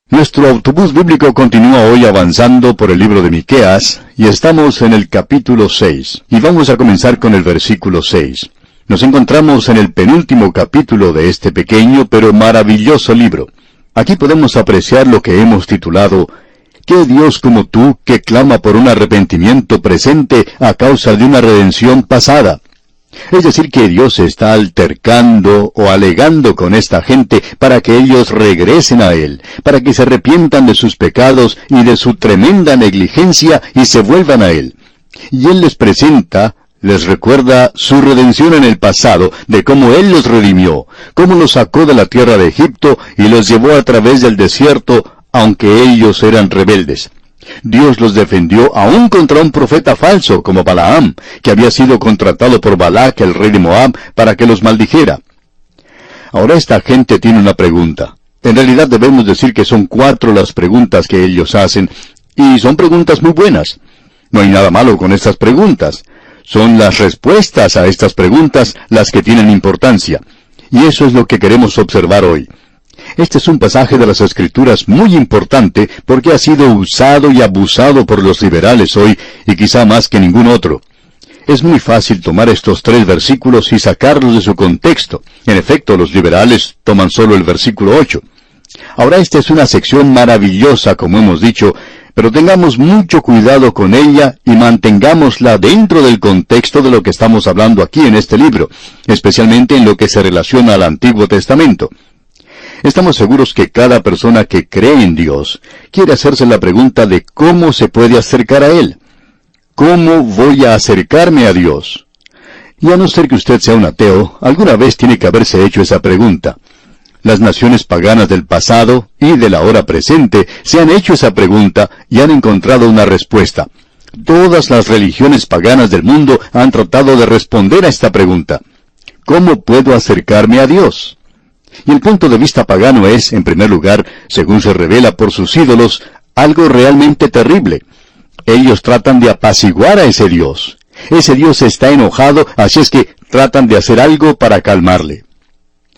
Nuestro autobús bíblico continúa hoy avanzando por el libro de Miqueas y estamos en el capítulo 6 y vamos a comenzar con el versículo 6. Nos encontramos en el penúltimo capítulo de este pequeño pero maravilloso libro. Aquí podemos apreciar lo que hemos titulado ¿Qué Dios como tú que clama por un arrepentimiento presente a causa de una redención pasada? Es decir, que Dios está altercando o alegando con esta gente para que ellos regresen a Él, para que se arrepientan de sus pecados y de su tremenda negligencia y se vuelvan a Él. Y Él les presenta, les recuerda su redención en el pasado, de cómo Él los redimió, cómo los sacó de la tierra de Egipto y los llevó a través del desierto aunque ellos eran rebeldes. Dios los defendió aún contra un profeta falso como Balaam, que había sido contratado por Balac, el rey de Moab, para que los maldijera. Ahora esta gente tiene una pregunta. En realidad debemos decir que son cuatro las preguntas que ellos hacen, y son preguntas muy buenas. No hay nada malo con estas preguntas. Son las respuestas a estas preguntas las que tienen importancia. Y eso es lo que queremos observar hoy. Este es un pasaje de las Escrituras muy importante porque ha sido usado y abusado por los liberales hoy y quizá más que ningún otro. Es muy fácil tomar estos tres versículos y sacarlos de su contexto. En efecto, los liberales toman solo el versículo 8. Ahora esta es una sección maravillosa, como hemos dicho, pero tengamos mucho cuidado con ella y mantengámosla dentro del contexto de lo que estamos hablando aquí en este libro, especialmente en lo que se relaciona al Antiguo Testamento. Estamos seguros que cada persona que cree en Dios quiere hacerse la pregunta de cómo se puede acercar a Él. ¿Cómo voy a acercarme a Dios? Y a no ser que usted sea un ateo, alguna vez tiene que haberse hecho esa pregunta. Las naciones paganas del pasado y de la hora presente se han hecho esa pregunta y han encontrado una respuesta. Todas las religiones paganas del mundo han tratado de responder a esta pregunta. ¿Cómo puedo acercarme a Dios? Y el punto de vista pagano es, en primer lugar, según se revela por sus ídolos, algo realmente terrible. Ellos tratan de apaciguar a ese Dios. Ese Dios está enojado, así es que tratan de hacer algo para calmarle.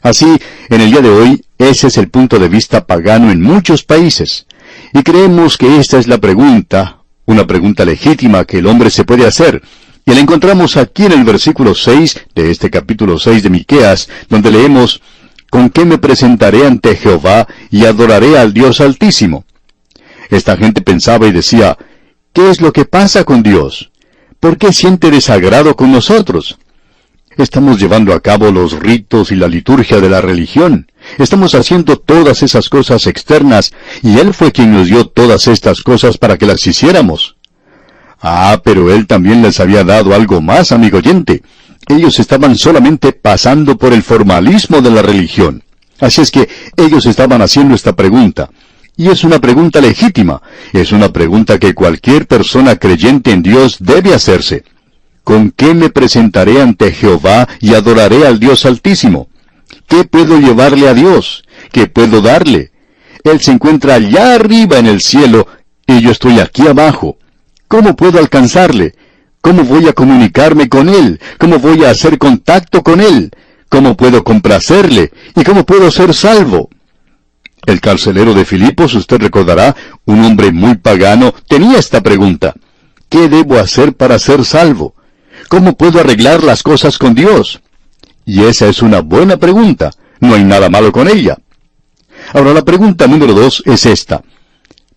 Así, en el día de hoy, ese es el punto de vista pagano en muchos países. Y creemos que esta es la pregunta, una pregunta legítima que el hombre se puede hacer. Y la encontramos aquí en el versículo 6 de este capítulo 6 de Miqueas, donde leemos, ¿Con qué me presentaré ante Jehová y adoraré al Dios Altísimo? Esta gente pensaba y decía, ¿qué es lo que pasa con Dios? ¿Por qué siente desagrado con nosotros? Estamos llevando a cabo los ritos y la liturgia de la religión. Estamos haciendo todas esas cosas externas, y Él fue quien nos dio todas estas cosas para que las hiciéramos. Ah, pero Él también les había dado algo más, amigo oyente. Ellos estaban solamente pasando por el formalismo de la religión. Así es que ellos estaban haciendo esta pregunta. Y es una pregunta legítima. Es una pregunta que cualquier persona creyente en Dios debe hacerse. ¿Con qué me presentaré ante Jehová y adoraré al Dios Altísimo? ¿Qué puedo llevarle a Dios? ¿Qué puedo darle? Él se encuentra allá arriba en el cielo y yo estoy aquí abajo. ¿Cómo puedo alcanzarle? ¿Cómo voy a comunicarme con Él? ¿Cómo voy a hacer contacto con Él? ¿Cómo puedo complacerle? ¿Y cómo puedo ser salvo? El carcelero de Filipos, usted recordará, un hombre muy pagano, tenía esta pregunta. ¿Qué debo hacer para ser salvo? ¿Cómo puedo arreglar las cosas con Dios? Y esa es una buena pregunta. No hay nada malo con ella. Ahora la pregunta número dos es esta.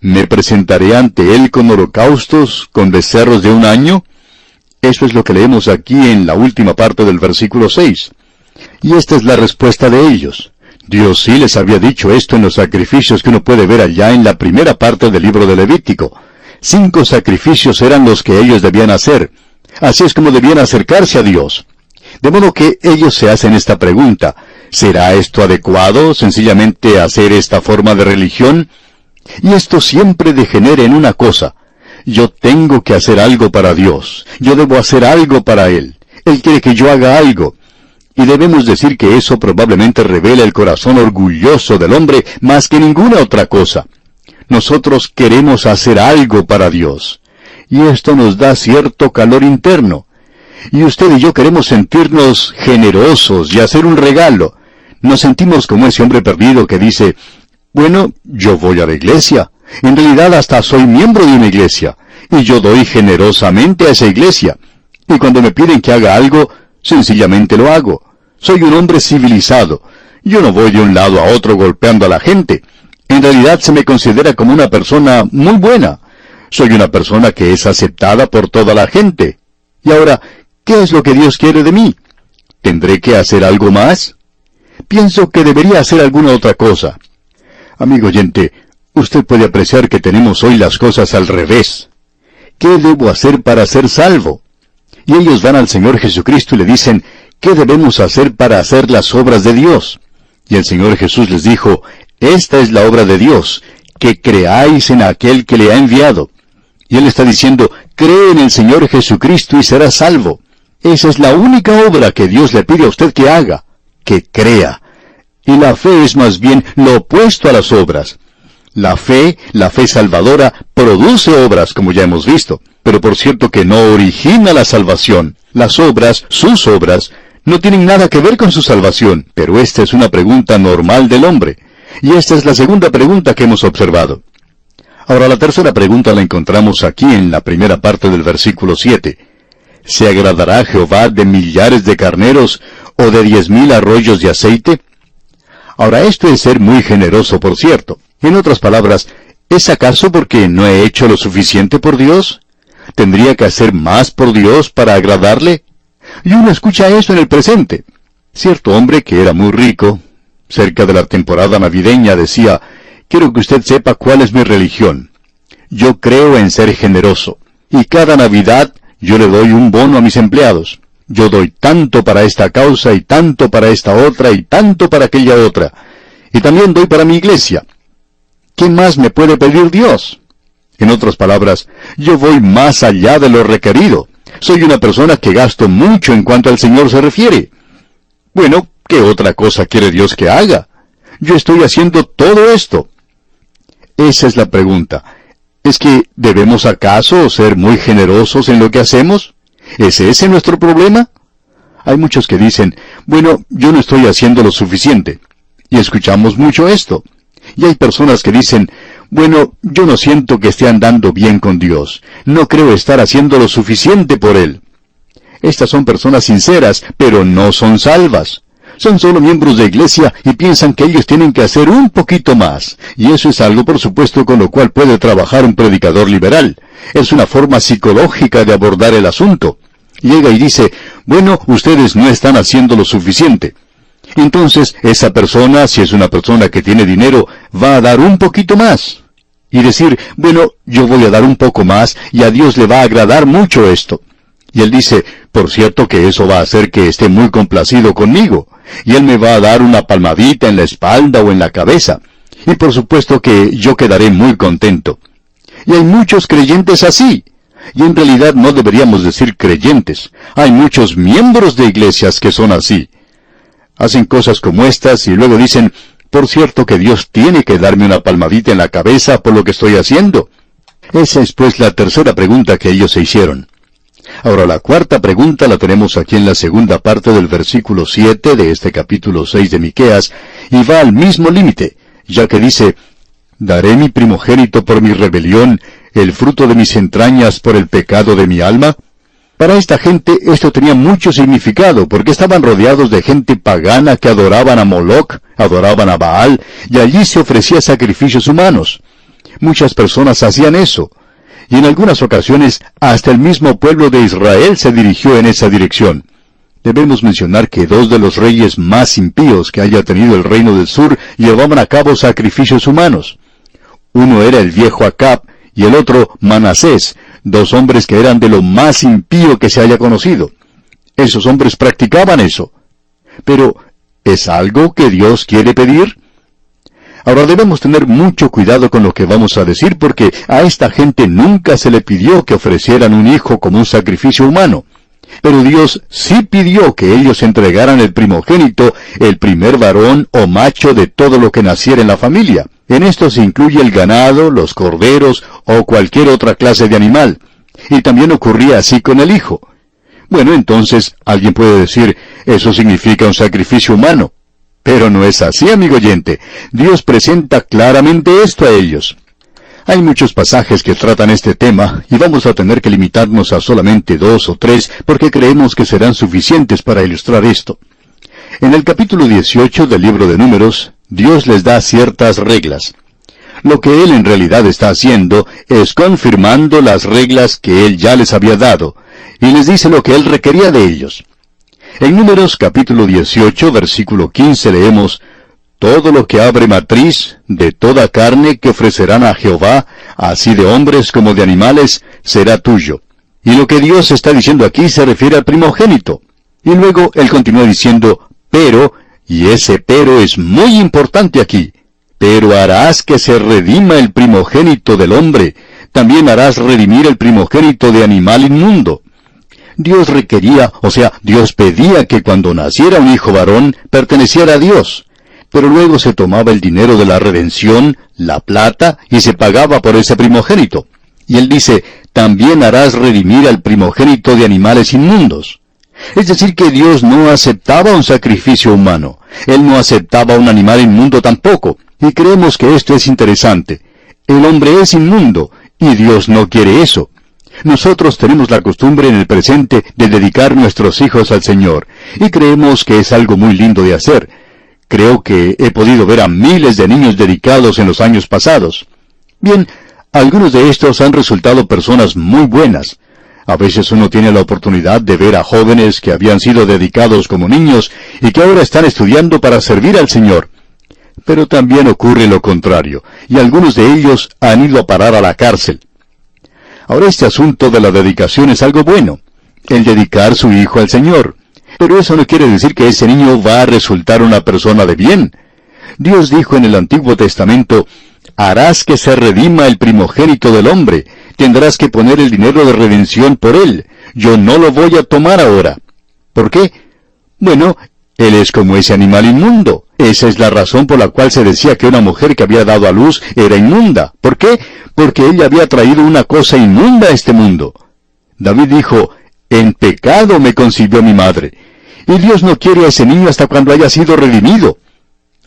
¿Me presentaré ante Él con holocaustos, con becerros de un año? Eso es lo que leemos aquí en la última parte del versículo 6. Y esta es la respuesta de ellos. Dios sí les había dicho esto en los sacrificios que uno puede ver allá en la primera parte del libro de Levítico. Cinco sacrificios eran los que ellos debían hacer. Así es como debían acercarse a Dios. De modo que ellos se hacen esta pregunta. ¿Será esto adecuado sencillamente hacer esta forma de religión? Y esto siempre degenera en una cosa, yo tengo que hacer algo para Dios. Yo debo hacer algo para Él. Él quiere que yo haga algo. Y debemos decir que eso probablemente revela el corazón orgulloso del hombre más que ninguna otra cosa. Nosotros queremos hacer algo para Dios. y esto nos da cierto calor interno. Y usted y yo queremos sentirnos generosos y hacer un regalo. Nos sentimos como ese hombre perdido que dice, bueno, yo voy a la iglesia. En realidad hasta soy miembro de una iglesia. Y yo doy generosamente a esa iglesia. Y cuando me piden que haga algo, sencillamente lo hago. Soy un hombre civilizado. Yo no voy de un lado a otro golpeando a la gente. En realidad se me considera como una persona muy buena. Soy una persona que es aceptada por toda la gente. Y ahora, ¿qué es lo que Dios quiere de mí? ¿Tendré que hacer algo más? Pienso que debería hacer alguna otra cosa. Amigo oyente, usted puede apreciar que tenemos hoy las cosas al revés. ¿Qué debo hacer para ser salvo? Y ellos van al Señor Jesucristo y le dicen, ¿qué debemos hacer para hacer las obras de Dios? Y el Señor Jesús les dijo, esta es la obra de Dios, que creáis en aquel que le ha enviado. Y Él está diciendo, cree en el Señor Jesucristo y será salvo. Esa es la única obra que Dios le pide a usted que haga, que crea. Y la fe es más bien lo opuesto a las obras. La fe, la fe salvadora, produce obras, como ya hemos visto, pero por cierto que no origina la salvación. Las obras, sus obras, no tienen nada que ver con su salvación, pero esta es una pregunta normal del hombre. Y esta es la segunda pregunta que hemos observado. Ahora la tercera pregunta la encontramos aquí en la primera parte del versículo 7. ¿Se agradará Jehová de millares de carneros o de diez mil arroyos de aceite? Ahora esto es ser muy generoso, por cierto. En otras palabras, ¿es acaso porque no he hecho lo suficiente por Dios? ¿Tendría que hacer más por Dios para agradarle? Y uno escucha eso en el presente. Cierto hombre que era muy rico, cerca de la temporada navideña, decía, quiero que usted sepa cuál es mi religión. Yo creo en ser generoso, y cada Navidad yo le doy un bono a mis empleados. Yo doy tanto para esta causa y tanto para esta otra y tanto para aquella otra. Y también doy para mi iglesia. ¿Qué más me puede pedir Dios? En otras palabras, yo voy más allá de lo requerido. Soy una persona que gasto mucho en cuanto al Señor se refiere. Bueno, ¿qué otra cosa quiere Dios que haga? Yo estoy haciendo todo esto. Esa es la pregunta. ¿Es que debemos acaso ser muy generosos en lo que hacemos? ¿Es ese nuestro problema? Hay muchos que dicen, bueno, yo no estoy haciendo lo suficiente. Y escuchamos mucho esto. Y hay personas que dicen, bueno, yo no siento que esté andando bien con Dios. No creo estar haciendo lo suficiente por Él. Estas son personas sinceras, pero no son salvas son solo miembros de iglesia y piensan que ellos tienen que hacer un poquito más. Y eso es algo, por supuesto, con lo cual puede trabajar un predicador liberal. Es una forma psicológica de abordar el asunto. Llega y dice, bueno, ustedes no están haciendo lo suficiente. Entonces, esa persona, si es una persona que tiene dinero, va a dar un poquito más. Y decir, bueno, yo voy a dar un poco más y a Dios le va a agradar mucho esto. Y él dice, por cierto que eso va a hacer que esté muy complacido conmigo y Él me va a dar una palmadita en la espalda o en la cabeza. Y por supuesto que yo quedaré muy contento. Y hay muchos creyentes así. Y en realidad no deberíamos decir creyentes. Hay muchos miembros de iglesias que son así. Hacen cosas como estas y luego dicen, por cierto que Dios tiene que darme una palmadita en la cabeza por lo que estoy haciendo. Esa es pues la tercera pregunta que ellos se hicieron. Ahora la cuarta pregunta la tenemos aquí en la segunda parte del versículo 7 de este capítulo 6 de Miqueas, y va al mismo límite, ya que dice, ¿Daré mi primogénito por mi rebelión, el fruto de mis entrañas por el pecado de mi alma? Para esta gente esto tenía mucho significado, porque estaban rodeados de gente pagana que adoraban a Moloch, adoraban a Baal, y allí se ofrecía sacrificios humanos. Muchas personas hacían eso y en algunas ocasiones hasta el mismo pueblo de Israel se dirigió en esa dirección. Debemos mencionar que dos de los reyes más impíos que haya tenido el reino del sur llevaban a cabo sacrificios humanos. Uno era el viejo Acab y el otro Manasés, dos hombres que eran de lo más impío que se haya conocido. Esos hombres practicaban eso. Pero, ¿es algo que Dios quiere pedir? Ahora debemos tener mucho cuidado con lo que vamos a decir porque a esta gente nunca se le pidió que ofrecieran un hijo como un sacrificio humano. Pero Dios sí pidió que ellos entregaran el primogénito, el primer varón o macho de todo lo que naciera en la familia. En esto se incluye el ganado, los corderos o cualquier otra clase de animal. Y también ocurría así con el Hijo. Bueno, entonces alguien puede decir, eso significa un sacrificio humano. Pero no es así, amigo oyente. Dios presenta claramente esto a ellos. Hay muchos pasajes que tratan este tema y vamos a tener que limitarnos a solamente dos o tres porque creemos que serán suficientes para ilustrar esto. En el capítulo 18 del libro de Números, Dios les da ciertas reglas. Lo que Él en realidad está haciendo es confirmando las reglas que Él ya les había dado, y les dice lo que Él requería de ellos. En Números capítulo 18, versículo 15 leemos, Todo lo que abre matriz, de toda carne que ofrecerán a Jehová, así de hombres como de animales, será tuyo. Y lo que Dios está diciendo aquí se refiere al primogénito. Y luego Él continúa diciendo, pero, y ese pero es muy importante aquí, pero harás que se redima el primogénito del hombre, también harás redimir el primogénito de animal inmundo. Dios requería, o sea, Dios pedía que cuando naciera un hijo varón perteneciera a Dios. Pero luego se tomaba el dinero de la redención, la plata, y se pagaba por ese primogénito. Y él dice, también harás redimir al primogénito de animales inmundos. Es decir, que Dios no aceptaba un sacrificio humano. Él no aceptaba un animal inmundo tampoco. Y creemos que esto es interesante. El hombre es inmundo, y Dios no quiere eso. Nosotros tenemos la costumbre en el presente de dedicar nuestros hijos al Señor, y creemos que es algo muy lindo de hacer. Creo que he podido ver a miles de niños dedicados en los años pasados. Bien, algunos de estos han resultado personas muy buenas. A veces uno tiene la oportunidad de ver a jóvenes que habían sido dedicados como niños y que ahora están estudiando para servir al Señor. Pero también ocurre lo contrario, y algunos de ellos han ido a parar a la cárcel. Ahora este asunto de la dedicación es algo bueno, el dedicar su hijo al Señor. Pero eso no quiere decir que ese niño va a resultar una persona de bien. Dios dijo en el Antiguo Testamento, harás que se redima el primogénito del hombre, tendrás que poner el dinero de redención por él. Yo no lo voy a tomar ahora. ¿Por qué? Bueno, él es como ese animal inmundo. Esa es la razón por la cual se decía que una mujer que había dado a luz era inmunda. ¿Por qué? porque ella había traído una cosa inmunda a este mundo. David dijo, En pecado me concibió mi madre. Y Dios no quiere a ese niño hasta cuando haya sido redimido.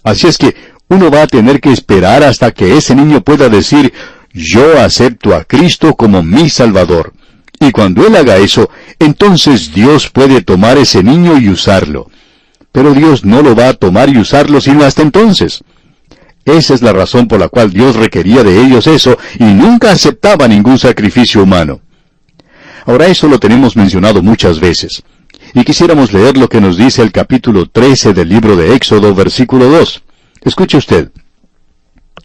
Así es que uno va a tener que esperar hasta que ese niño pueda decir, yo acepto a Cristo como mi Salvador. Y cuando él haga eso, entonces Dios puede tomar ese niño y usarlo. Pero Dios no lo va a tomar y usarlo sino hasta entonces. Esa es la razón por la cual Dios requería de ellos eso y nunca aceptaba ningún sacrificio humano. Ahora eso lo tenemos mencionado muchas veces. Y quisiéramos leer lo que nos dice el capítulo 13 del libro de Éxodo, versículo 2. Escuche usted.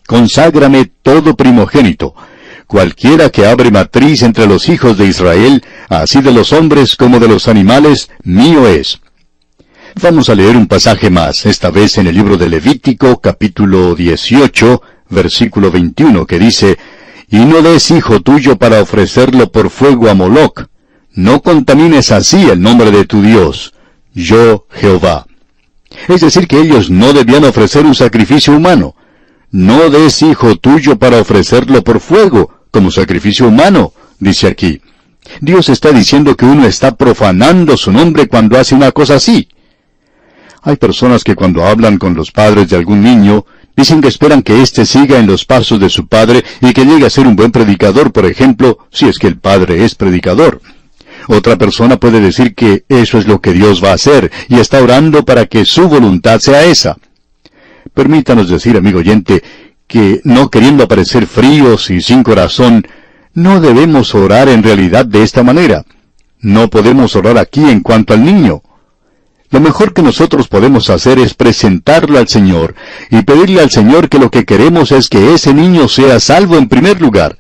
Conságrame todo primogénito. Cualquiera que abre matriz entre los hijos de Israel, así de los hombres como de los animales, mío es. Vamos a leer un pasaje más, esta vez en el libro de Levítico, capítulo 18, versículo 21, que dice, Y no des hijo tuyo para ofrecerlo por fuego a Moloc. No contamines así el nombre de tu Dios. Yo, Jehová. Es decir, que ellos no debían ofrecer un sacrificio humano. No des hijo tuyo para ofrecerlo por fuego, como sacrificio humano, dice aquí. Dios está diciendo que uno está profanando su nombre cuando hace una cosa así. Hay personas que cuando hablan con los padres de algún niño, dicen que esperan que éste siga en los pasos de su padre y que llegue a ser un buen predicador, por ejemplo, si es que el padre es predicador. Otra persona puede decir que eso es lo que Dios va a hacer y está orando para que su voluntad sea esa. Permítanos decir, amigo oyente, que no queriendo aparecer fríos y sin corazón, no debemos orar en realidad de esta manera. No podemos orar aquí en cuanto al niño. Lo mejor que nosotros podemos hacer es presentarlo al Señor y pedirle al Señor que lo que queremos es que ese niño sea salvo en primer lugar.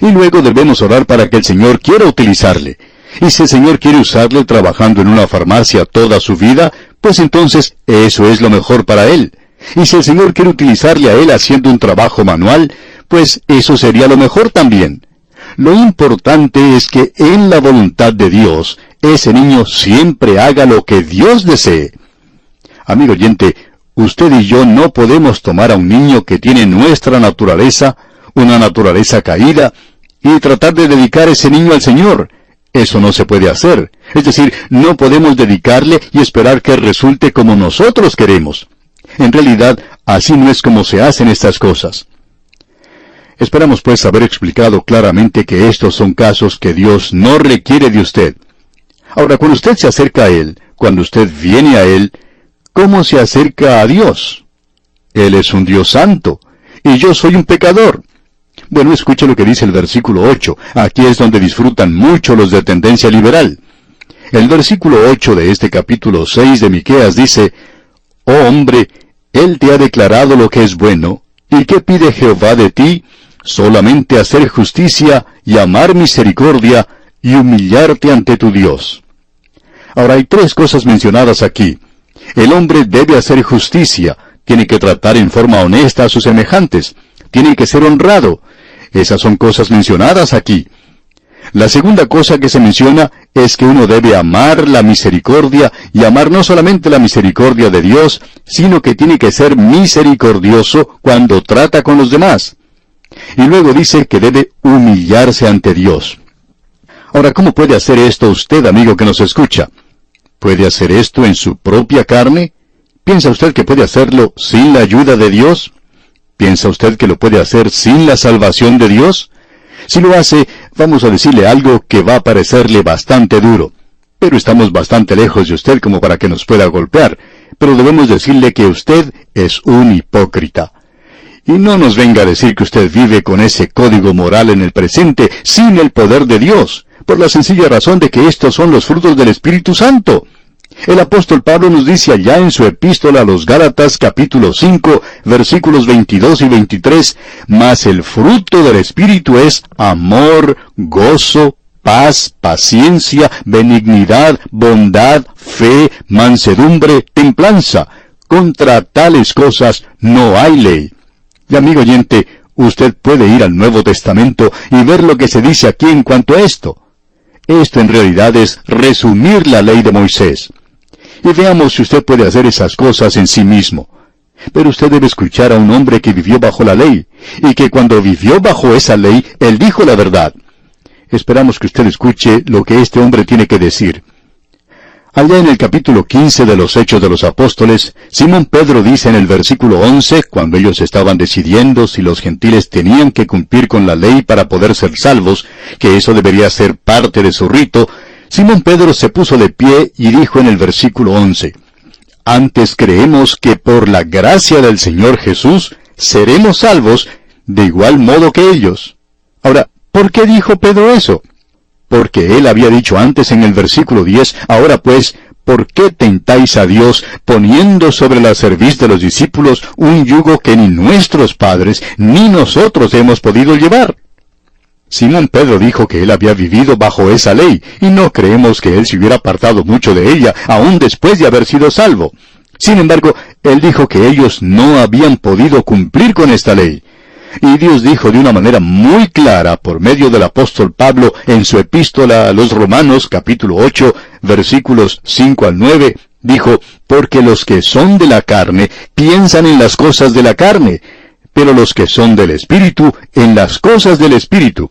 Y luego debemos orar para que el Señor quiera utilizarle. Y si el Señor quiere usarle trabajando en una farmacia toda su vida, pues entonces eso es lo mejor para él. Y si el Señor quiere utilizarle a él haciendo un trabajo manual, pues eso sería lo mejor también. Lo importante es que en la voluntad de Dios, ese niño siempre haga lo que Dios desee. Amigo oyente, usted y yo no podemos tomar a un niño que tiene nuestra naturaleza, una naturaleza caída, y tratar de dedicar ese niño al Señor. Eso no se puede hacer. Es decir, no podemos dedicarle y esperar que resulte como nosotros queremos. En realidad, así no es como se hacen estas cosas. Esperamos pues haber explicado claramente que estos son casos que Dios no requiere de usted. Ahora, cuando usted se acerca a Él, cuando usted viene a Él, ¿cómo se acerca a Dios? Él es un Dios santo, y yo soy un pecador. Bueno, escuche lo que dice el versículo 8. Aquí es donde disfrutan mucho los de tendencia liberal. El versículo 8 de este capítulo 6 de Miqueas dice, Oh hombre, Él te ha declarado lo que es bueno, ¿y qué pide Jehová de ti? Solamente hacer justicia y amar misericordia y humillarte ante tu Dios. Ahora hay tres cosas mencionadas aquí. El hombre debe hacer justicia, tiene que tratar en forma honesta a sus semejantes, tiene que ser honrado, esas son cosas mencionadas aquí. La segunda cosa que se menciona es que uno debe amar la misericordia y amar no solamente la misericordia de Dios, sino que tiene que ser misericordioso cuando trata con los demás. Y luego dice que debe humillarse ante Dios. Ahora, ¿cómo puede hacer esto usted, amigo que nos escucha? ¿Puede hacer esto en su propia carne? ¿Piensa usted que puede hacerlo sin la ayuda de Dios? ¿Piensa usted que lo puede hacer sin la salvación de Dios? Si lo hace, vamos a decirle algo que va a parecerle bastante duro. Pero estamos bastante lejos de usted como para que nos pueda golpear. Pero debemos decirle que usted es un hipócrita. Y no nos venga a decir que usted vive con ese código moral en el presente sin el poder de Dios, por la sencilla razón de que estos son los frutos del Espíritu Santo. El apóstol Pablo nos dice allá en su epístola a los Gálatas capítulo 5 versículos 22 y 23, mas el fruto del Espíritu es amor, gozo, paz, paciencia, benignidad, bondad, fe, mansedumbre, templanza. Contra tales cosas no hay ley. Y amigo oyente, usted puede ir al Nuevo Testamento y ver lo que se dice aquí en cuanto a esto. Esto en realidad es resumir la ley de Moisés y veamos si usted puede hacer esas cosas en sí mismo. Pero usted debe escuchar a un hombre que vivió bajo la ley, y que cuando vivió bajo esa ley, él dijo la verdad. Esperamos que usted escuche lo que este hombre tiene que decir. Allá en el capítulo 15 de los Hechos de los Apóstoles, Simón Pedro dice en el versículo 11, cuando ellos estaban decidiendo si los gentiles tenían que cumplir con la ley para poder ser salvos, que eso debería ser parte de su rito, Simón Pedro se puso de pie y dijo en el versículo 11, Antes creemos que por la gracia del Señor Jesús seremos salvos de igual modo que ellos. Ahora, ¿por qué dijo Pedro eso? Porque él había dicho antes en el versículo 10, ahora pues, ¿por qué tentáis a Dios poniendo sobre la cerviz de los discípulos un yugo que ni nuestros padres ni nosotros hemos podido llevar? Simón Pedro dijo que él había vivido bajo esa ley, y no creemos que él se hubiera apartado mucho de ella, aún después de haber sido salvo. Sin embargo, él dijo que ellos no habían podido cumplir con esta ley. Y Dios dijo de una manera muy clara por medio del apóstol Pablo en su epístola a los Romanos capítulo 8 versículos 5 al 9, dijo, porque los que son de la carne piensan en las cosas de la carne, pero los que son del Espíritu en las cosas del Espíritu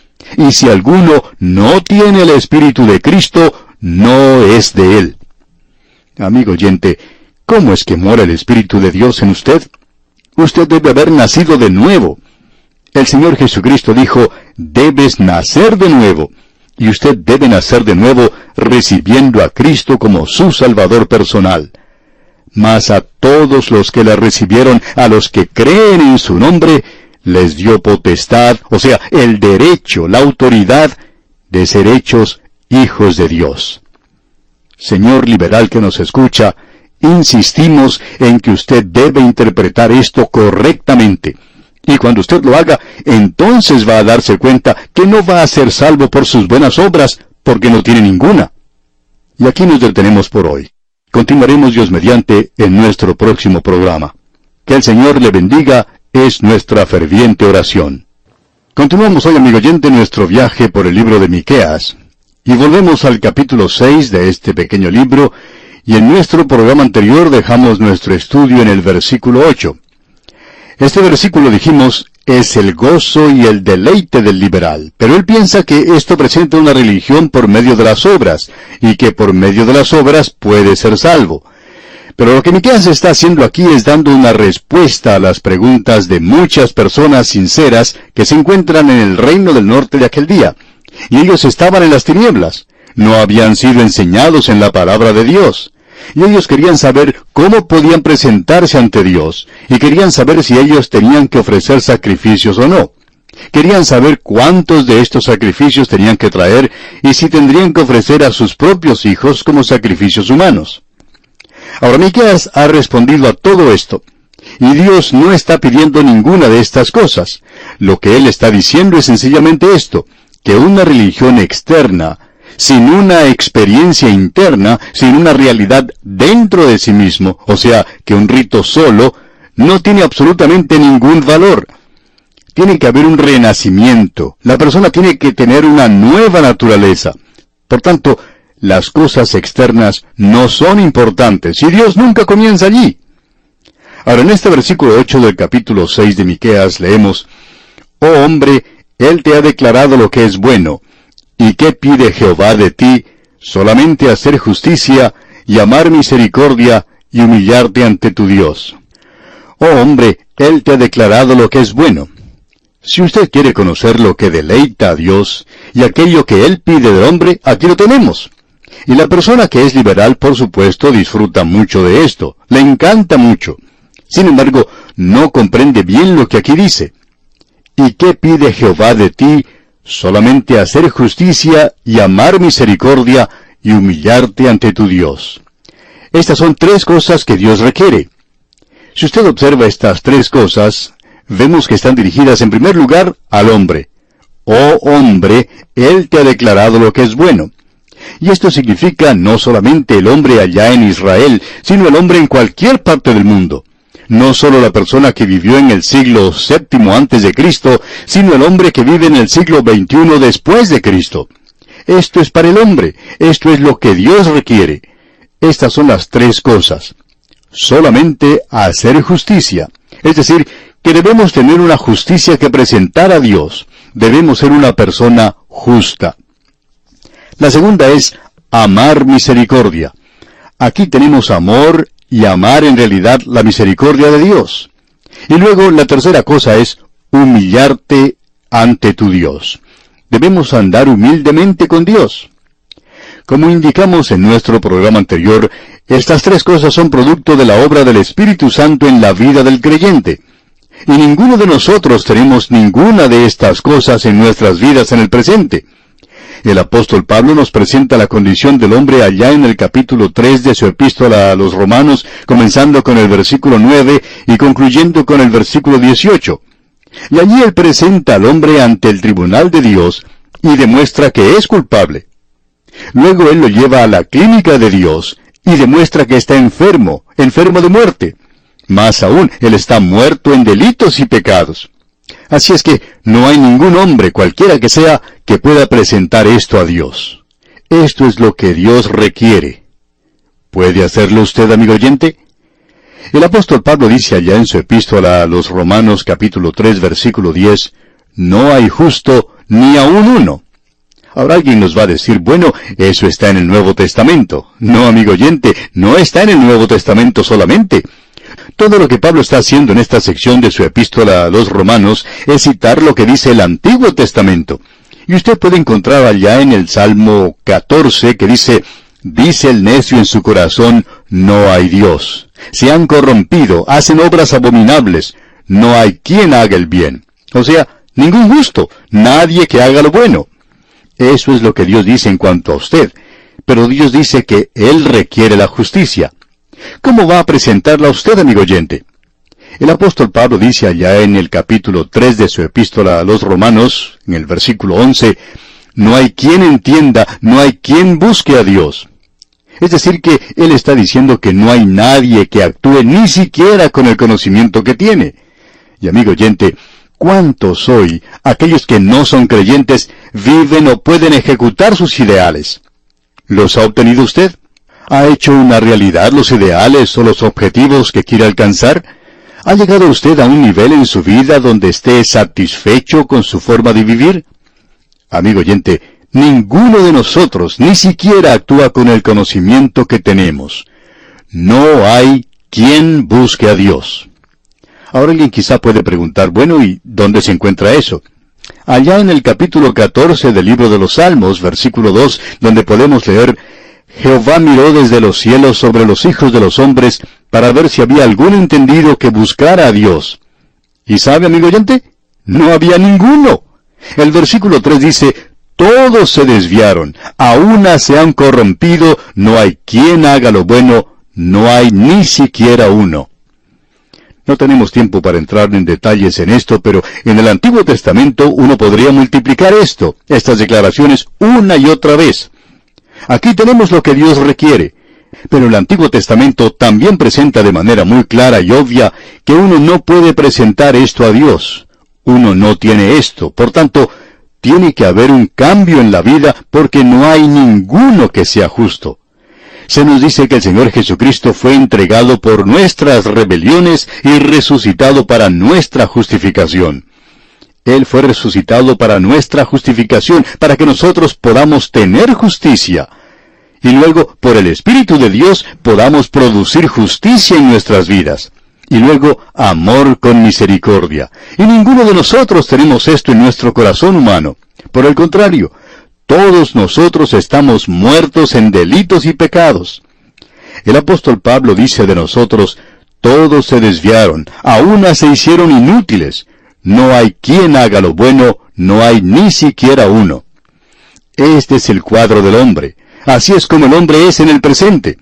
Y si alguno no tiene el Espíritu de Cristo, no es de él. Amigo oyente, ¿cómo es que mora el Espíritu de Dios en usted? Usted debe haber nacido de nuevo. El Señor Jesucristo dijo, debes nacer de nuevo. Y usted debe nacer de nuevo recibiendo a Cristo como su Salvador personal. Mas a todos los que le recibieron, a los que creen en su nombre, les dio potestad, o sea, el derecho, la autoridad de ser hechos hijos de Dios. Señor liberal que nos escucha, insistimos en que usted debe interpretar esto correctamente. Y cuando usted lo haga, entonces va a darse cuenta que no va a ser salvo por sus buenas obras, porque no tiene ninguna. Y aquí nos detenemos por hoy. Continuaremos Dios mediante en nuestro próximo programa. Que el Señor le bendiga es nuestra ferviente oración. Continuamos hoy, amigo oyente, nuestro viaje por el libro de Miqueas. Y volvemos al capítulo 6 de este pequeño libro, y en nuestro programa anterior dejamos nuestro estudio en el versículo 8. Este versículo dijimos es el gozo y el deleite del liberal, pero él piensa que esto presenta una religión por medio de las obras, y que por medio de las obras puede ser salvo. Pero lo que Miqueas está haciendo aquí es dando una respuesta a las preguntas de muchas personas sinceras que se encuentran en el reino del norte de aquel día. Y ellos estaban en las tinieblas. No habían sido enseñados en la palabra de Dios. Y ellos querían saber cómo podían presentarse ante Dios, y querían saber si ellos tenían que ofrecer sacrificios o no. Querían saber cuántos de estos sacrificios tenían que traer y si tendrían que ofrecer a sus propios hijos como sacrificios humanos. Ahora Miqueas ha respondido a todo esto. Y Dios no está pidiendo ninguna de estas cosas. Lo que Él está diciendo es sencillamente esto, que una religión externa, sin una experiencia interna, sin una realidad dentro de sí mismo, o sea, que un rito solo, no tiene absolutamente ningún valor. Tiene que haber un renacimiento. La persona tiene que tener una nueva naturaleza. Por tanto, las cosas externas no son importantes y Dios nunca comienza allí. Ahora en este versículo 8 del capítulo 6 de Miqueas leemos, Oh hombre, Él te ha declarado lo que es bueno. ¿Y qué pide Jehová de ti? Solamente hacer justicia y amar misericordia y humillarte ante tu Dios. Oh hombre, Él te ha declarado lo que es bueno. Si usted quiere conocer lo que deleita a Dios y aquello que Él pide del hombre, aquí lo tenemos. Y la persona que es liberal, por supuesto, disfruta mucho de esto, le encanta mucho. Sin embargo, no comprende bien lo que aquí dice. ¿Y qué pide Jehová de ti? Solamente hacer justicia y amar misericordia y humillarte ante tu Dios. Estas son tres cosas que Dios requiere. Si usted observa estas tres cosas, vemos que están dirigidas en primer lugar al hombre. Oh hombre, Él te ha declarado lo que es bueno. Y esto significa no solamente el hombre allá en Israel, sino el hombre en cualquier parte del mundo. No solo la persona que vivió en el siglo VII antes de Cristo, sino el hombre que vive en el siglo XXI después de Cristo. Esto es para el hombre, esto es lo que Dios requiere. Estas son las tres cosas. Solamente hacer justicia. Es decir, que debemos tener una justicia que presentar a Dios. Debemos ser una persona justa. La segunda es amar misericordia. Aquí tenemos amor y amar en realidad la misericordia de Dios. Y luego la tercera cosa es humillarte ante tu Dios. Debemos andar humildemente con Dios. Como indicamos en nuestro programa anterior, estas tres cosas son producto de la obra del Espíritu Santo en la vida del creyente. Y ninguno de nosotros tenemos ninguna de estas cosas en nuestras vidas en el presente. El apóstol Pablo nos presenta la condición del hombre allá en el capítulo 3 de su epístola a los romanos, comenzando con el versículo 9 y concluyendo con el versículo 18. Y allí él presenta al hombre ante el tribunal de Dios y demuestra que es culpable. Luego él lo lleva a la clínica de Dios y demuestra que está enfermo, enfermo de muerte. Más aún, él está muerto en delitos y pecados. Así es que no hay ningún hombre, cualquiera que sea, que pueda presentar esto a Dios. Esto es lo que Dios requiere. ¿Puede hacerlo usted, amigo oyente? El apóstol Pablo dice allá en su epístola a los Romanos capítulo 3 versículo 10, No hay justo ni aun uno. Ahora alguien nos va a decir, bueno, eso está en el Nuevo Testamento. No, amigo oyente, no está en el Nuevo Testamento solamente. Todo lo que Pablo está haciendo en esta sección de su epístola a los romanos es citar lo que dice el Antiguo Testamento. Y usted puede encontrar allá en el Salmo 14 que dice, Dice el necio en su corazón, no hay Dios. Se han corrompido, hacen obras abominables, no hay quien haga el bien. O sea, ningún justo, nadie que haga lo bueno. Eso es lo que Dios dice en cuanto a usted. Pero Dios dice que Él requiere la justicia. ¿Cómo va a presentarla usted, amigo oyente? El apóstol Pablo dice allá en el capítulo 3 de su epístola a los romanos, en el versículo 11, no hay quien entienda, no hay quien busque a Dios. Es decir, que Él está diciendo que no hay nadie que actúe ni siquiera con el conocimiento que tiene. Y amigo oyente, ¿cuántos hoy, aquellos que no son creyentes, viven o pueden ejecutar sus ideales? ¿Los ha obtenido usted? ¿Ha hecho una realidad los ideales o los objetivos que quiere alcanzar? ¿Ha llegado usted a un nivel en su vida donde esté satisfecho con su forma de vivir? Amigo oyente, ninguno de nosotros ni siquiera actúa con el conocimiento que tenemos. No hay quien busque a Dios. Ahora alguien quizá puede preguntar, bueno, ¿y dónde se encuentra eso? Allá en el capítulo 14 del libro de los Salmos, versículo 2, donde podemos leer, Jehová miró desde los cielos sobre los hijos de los hombres para ver si había algún entendido que buscara a Dios. ¿Y sabe, amigo oyente? No había ninguno. El versículo 3 dice, todos se desviaron, a una se han corrompido, no hay quien haga lo bueno, no hay ni siquiera uno. No tenemos tiempo para entrar en detalles en esto, pero en el Antiguo Testamento uno podría multiplicar esto, estas declaraciones, una y otra vez. Aquí tenemos lo que Dios requiere. Pero el Antiguo Testamento también presenta de manera muy clara y obvia que uno no puede presentar esto a Dios. Uno no tiene esto. Por tanto, tiene que haber un cambio en la vida porque no hay ninguno que sea justo. Se nos dice que el Señor Jesucristo fue entregado por nuestras rebeliones y resucitado para nuestra justificación. Él fue resucitado para nuestra justificación, para que nosotros podamos tener justicia. Y luego, por el Espíritu de Dios, podamos producir justicia en nuestras vidas. Y luego, amor con misericordia. Y ninguno de nosotros tenemos esto en nuestro corazón humano. Por el contrario, todos nosotros estamos muertos en delitos y pecados. El apóstol Pablo dice de nosotros, todos se desviaron, a una se hicieron inútiles, no hay quien haga lo bueno, no hay ni siquiera uno. Este es el cuadro del hombre. Así es como el hombre es en el presente.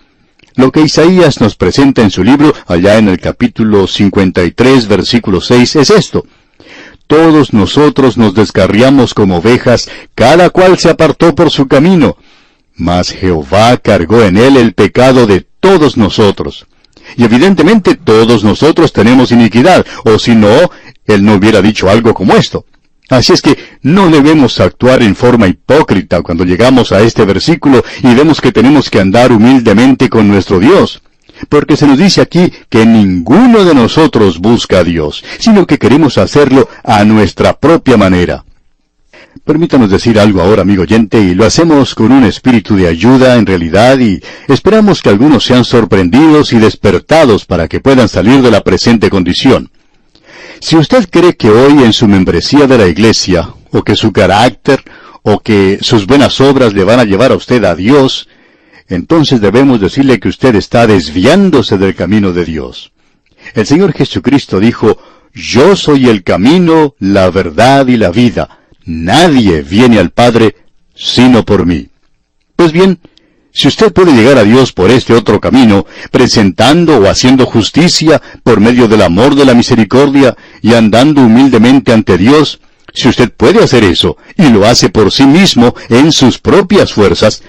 Lo que Isaías nos presenta en su libro, allá en el capítulo 53, versículo 6, es esto. Todos nosotros nos descarriamos como ovejas, cada cual se apartó por su camino. Mas Jehová cargó en él el pecado de todos nosotros. Y evidentemente todos nosotros tenemos iniquidad, o si no, él no hubiera dicho algo como esto. Así es que no debemos actuar en forma hipócrita cuando llegamos a este versículo y vemos que tenemos que andar humildemente con nuestro Dios. Porque se nos dice aquí que ninguno de nosotros busca a Dios, sino que queremos hacerlo a nuestra propia manera. Permítanos decir algo ahora, amigo oyente, y lo hacemos con un espíritu de ayuda en realidad y esperamos que algunos sean sorprendidos y despertados para que puedan salir de la presente condición. Si usted cree que hoy en su membresía de la iglesia, o que su carácter, o que sus buenas obras le van a llevar a usted a Dios, entonces debemos decirle que usted está desviándose del camino de Dios. El Señor Jesucristo dijo, Yo soy el camino, la verdad y la vida. Nadie viene al Padre sino por mí. Pues bien, si usted puede llegar a Dios por este otro camino, presentando o haciendo justicia por medio del amor de la misericordia y andando humildemente ante Dios, si usted puede hacer eso y lo hace por sí mismo en sus propias fuerzas,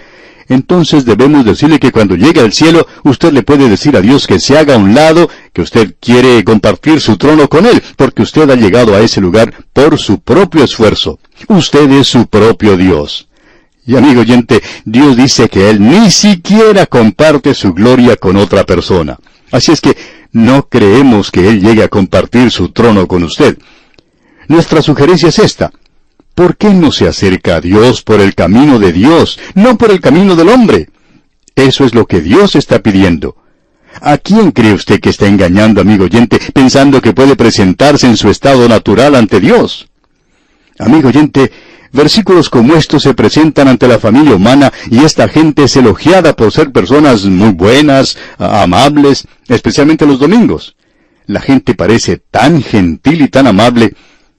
entonces debemos decirle que cuando llegue al cielo, usted le puede decir a Dios que se haga a un lado, que usted quiere compartir su trono con Él, porque usted ha llegado a ese lugar por su propio esfuerzo. Usted es su propio Dios. Y amigo oyente, Dios dice que Él ni siquiera comparte su gloria con otra persona. Así es que no creemos que Él llegue a compartir su trono con usted. Nuestra sugerencia es esta. ¿Por qué no se acerca a Dios por el camino de Dios, no por el camino del hombre? Eso es lo que Dios está pidiendo. ¿A quién cree usted que está engañando, amigo oyente, pensando que puede presentarse en su estado natural ante Dios? Amigo oyente, Versículos como estos se presentan ante la familia humana y esta gente es elogiada por ser personas muy buenas, amables, especialmente los domingos. La gente parece tan gentil y tan amable,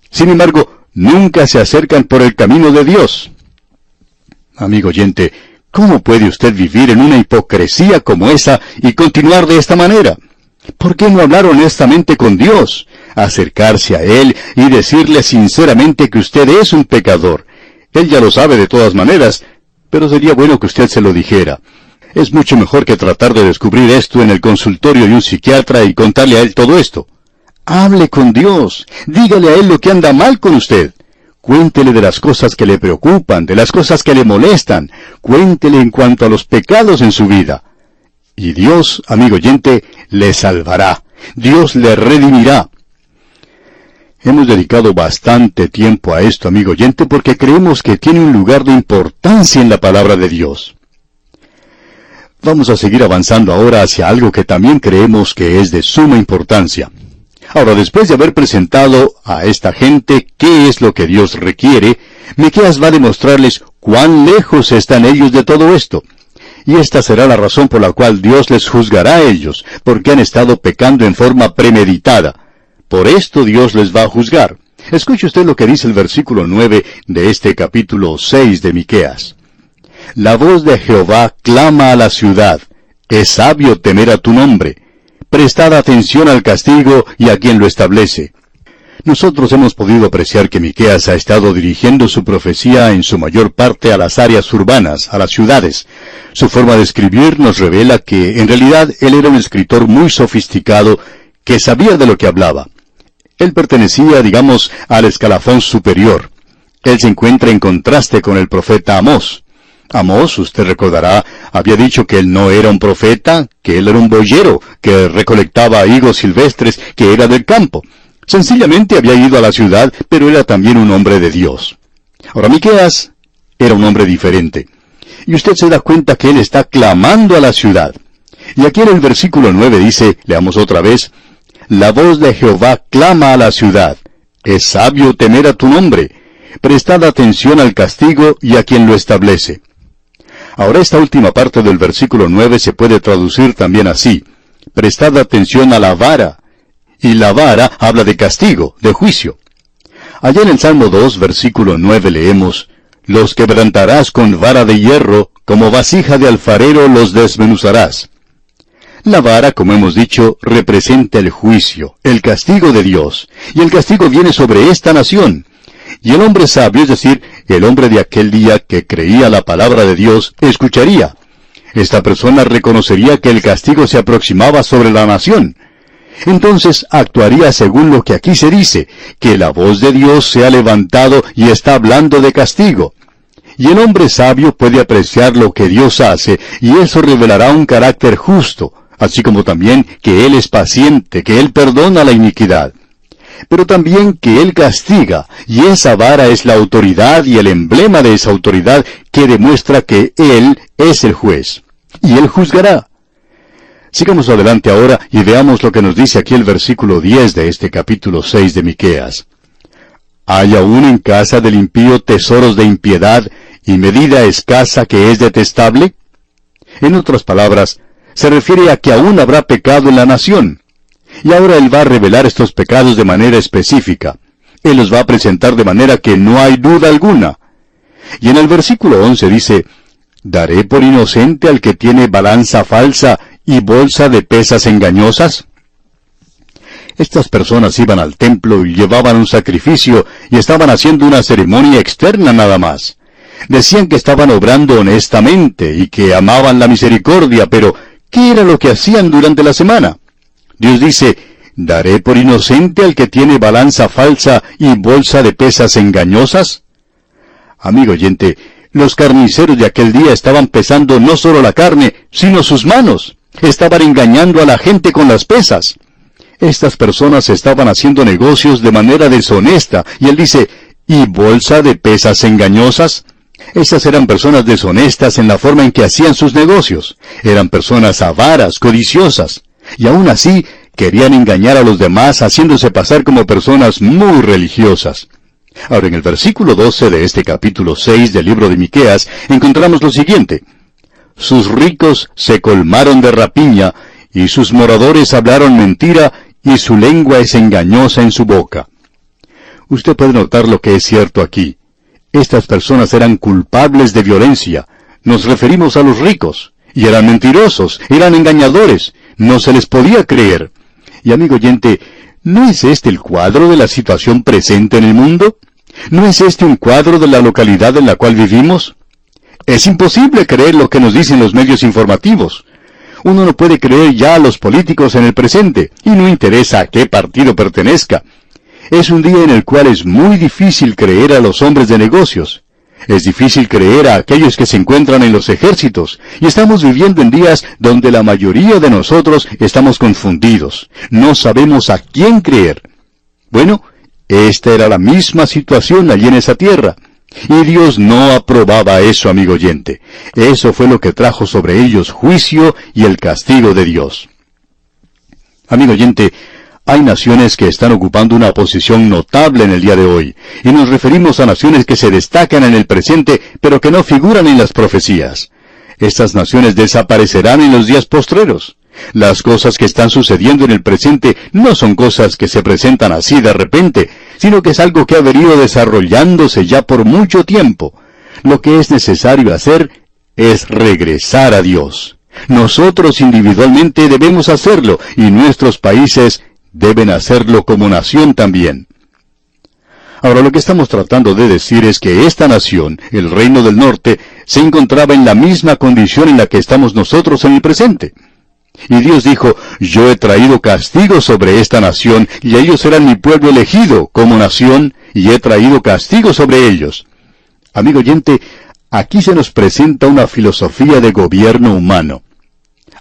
sin embargo, nunca se acercan por el camino de Dios. Amigo oyente, ¿cómo puede usted vivir en una hipocresía como esa y continuar de esta manera? ¿Por qué no hablar honestamente con Dios? Acercarse a Él y decirle sinceramente que usted es un pecador. Él ya lo sabe de todas maneras, pero sería bueno que usted se lo dijera. Es mucho mejor que tratar de descubrir esto en el consultorio de un psiquiatra y contarle a él todo esto. Hable con Dios. Dígale a Él lo que anda mal con usted. Cuéntele de las cosas que le preocupan, de las cosas que le molestan. Cuéntele en cuanto a los pecados en su vida. Y Dios, amigo oyente, le salvará. Dios le redimirá. Hemos dedicado bastante tiempo a esto, amigo oyente, porque creemos que tiene un lugar de importancia en la palabra de Dios. Vamos a seguir avanzando ahora hacia algo que también creemos que es de suma importancia. Ahora, después de haber presentado a esta gente qué es lo que Dios requiere, Miqueas va a demostrarles cuán lejos están ellos de todo esto. Y esta será la razón por la cual Dios les juzgará a ellos, porque han estado pecando en forma premeditada. Por esto Dios les va a juzgar. Escuche usted lo que dice el versículo 9 de este capítulo 6 de Miqueas. La voz de Jehová clama a la ciudad. Es sabio temer a tu nombre prestad atención al castigo y a quien lo establece. Nosotros hemos podido apreciar que Miqueas ha estado dirigiendo su profecía en su mayor parte a las áreas urbanas, a las ciudades. Su forma de escribir nos revela que en realidad él era un escritor muy sofisticado que sabía de lo que hablaba. Él pertenecía, digamos, al escalafón superior. Él se encuentra en contraste con el profeta Amós. Amós, usted recordará, había dicho que él no era un profeta, que él era un boyero, que recolectaba higos silvestres, que era del campo. Sencillamente había ido a la ciudad, pero era también un hombre de Dios. Ahora Miqueas era un hombre diferente. Y usted se da cuenta que él está clamando a la ciudad. Y aquí en el versículo 9 dice, leamos otra vez, La voz de Jehová clama a la ciudad. Es sabio temer a tu nombre. Prestad atención al castigo y a quien lo establece. Ahora esta última parte del versículo 9 se puede traducir también así. Prestad atención a la vara. Y la vara habla de castigo, de juicio. Allá en el Salmo 2, versículo 9 leemos, Los quebrantarás con vara de hierro, como vasija de alfarero los desmenuzarás. La vara, como hemos dicho, representa el juicio, el castigo de Dios, y el castigo viene sobre esta nación. Y el hombre sabio, es decir, el hombre de aquel día que creía la palabra de Dios, escucharía. Esta persona reconocería que el castigo se aproximaba sobre la nación. Entonces actuaría según lo que aquí se dice, que la voz de Dios se ha levantado y está hablando de castigo. Y el hombre sabio puede apreciar lo que Dios hace, y eso revelará un carácter justo, así como también que Él es paciente, que Él perdona la iniquidad pero también que Él castiga, y esa vara es la autoridad y el emblema de esa autoridad que demuestra que Él es el juez, y Él juzgará. Sigamos adelante ahora y veamos lo que nos dice aquí el versículo 10 de este capítulo 6 de Miqueas. ¿Hay aún en casa del impío tesoros de impiedad y medida escasa que es detestable? En otras palabras, se refiere a que aún habrá pecado en la nación, y ahora Él va a revelar estos pecados de manera específica. Él los va a presentar de manera que no hay duda alguna. Y en el versículo 11 dice, ¿Daré por inocente al que tiene balanza falsa y bolsa de pesas engañosas? Estas personas iban al templo y llevaban un sacrificio y estaban haciendo una ceremonia externa nada más. Decían que estaban obrando honestamente y que amaban la misericordia, pero ¿qué era lo que hacían durante la semana? Dios dice, ¿daré por inocente al que tiene balanza falsa y bolsa de pesas engañosas? Amigo oyente, los carniceros de aquel día estaban pesando no solo la carne, sino sus manos. Estaban engañando a la gente con las pesas. Estas personas estaban haciendo negocios de manera deshonesta, y él dice, ¿y bolsa de pesas engañosas? Esas eran personas deshonestas en la forma en que hacían sus negocios. Eran personas avaras, codiciosas y aún así querían engañar a los demás haciéndose pasar como personas muy religiosas. Ahora en el versículo 12 de este capítulo 6 del libro de Miqueas encontramos lo siguiente: Sus ricos se colmaron de rapiña y sus moradores hablaron mentira y su lengua es engañosa en su boca. Usted puede notar lo que es cierto aquí. Estas personas eran culpables de violencia. Nos referimos a los ricos. Y eran mentirosos, eran engañadores, no se les podía creer. Y amigo oyente, ¿no es este el cuadro de la situación presente en el mundo? ¿No es este un cuadro de la localidad en la cual vivimos? Es imposible creer lo que nos dicen los medios informativos. Uno no puede creer ya a los políticos en el presente, y no interesa a qué partido pertenezca. Es un día en el cual es muy difícil creer a los hombres de negocios. Es difícil creer a aquellos que se encuentran en los ejércitos, y estamos viviendo en días donde la mayoría de nosotros estamos confundidos. No sabemos a quién creer. Bueno, esta era la misma situación allí en esa tierra. Y Dios no aprobaba eso, amigo oyente. Eso fue lo que trajo sobre ellos juicio y el castigo de Dios. Amigo oyente, hay naciones que están ocupando una posición notable en el día de hoy, y nos referimos a naciones que se destacan en el presente, pero que no figuran en las profecías. Estas naciones desaparecerán en los días postreros. Las cosas que están sucediendo en el presente no son cosas que se presentan así de repente, sino que es algo que ha venido desarrollándose ya por mucho tiempo. Lo que es necesario hacer es regresar a Dios. Nosotros individualmente debemos hacerlo y nuestros países deben hacerlo como nación también. Ahora lo que estamos tratando de decir es que esta nación, el Reino del Norte, se encontraba en la misma condición en la que estamos nosotros en el presente. Y Dios dijo, yo he traído castigo sobre esta nación, y ellos serán mi pueblo elegido como nación, y he traído castigo sobre ellos. Amigo oyente, aquí se nos presenta una filosofía de gobierno humano.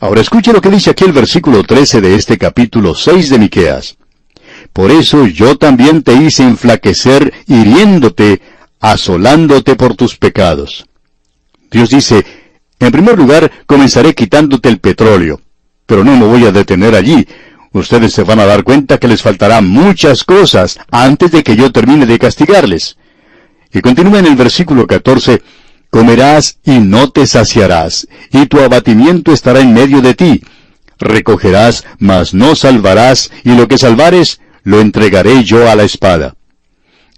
Ahora escuche lo que dice aquí el versículo 13 de este capítulo 6 de Miqueas. Por eso yo también te hice enflaquecer, hiriéndote, asolándote por tus pecados. Dios dice, en primer lugar, comenzaré quitándote el petróleo pero no me voy a detener allí. Ustedes se van a dar cuenta que les faltará muchas cosas antes de que yo termine de castigarles. Y continúa en el versículo 14, Comerás y no te saciarás, y tu abatimiento estará en medio de ti. Recogerás, mas no salvarás, y lo que salvares, lo entregaré yo a la espada.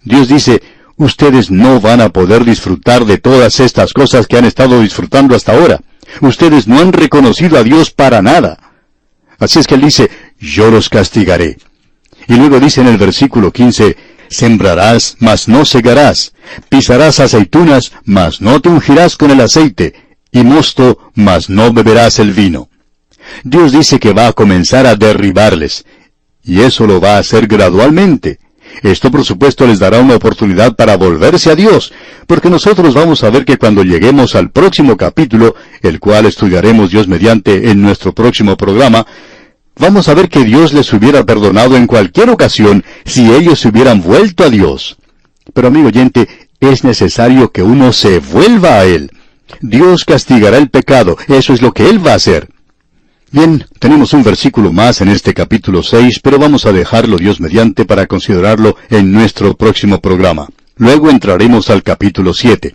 Dios dice, ustedes no van a poder disfrutar de todas estas cosas que han estado disfrutando hasta ahora. Ustedes no han reconocido a Dios para nada. Así es que él dice, yo los castigaré. Y luego dice en el versículo 15, sembrarás, mas no segarás, pisarás aceitunas, mas no te ungirás con el aceite, y mosto, mas no beberás el vino. Dios dice que va a comenzar a derribarles, y eso lo va a hacer gradualmente. Esto por supuesto les dará una oportunidad para volverse a Dios, porque nosotros vamos a ver que cuando lleguemos al próximo capítulo, el cual estudiaremos Dios mediante en nuestro próximo programa, vamos a ver que Dios les hubiera perdonado en cualquier ocasión si ellos se hubieran vuelto a Dios. Pero amigo oyente, es necesario que uno se vuelva a Él. Dios castigará el pecado, eso es lo que Él va a hacer. Bien, tenemos un versículo más en este capítulo 6, pero vamos a dejarlo Dios mediante para considerarlo en nuestro próximo programa. Luego entraremos al capítulo 7.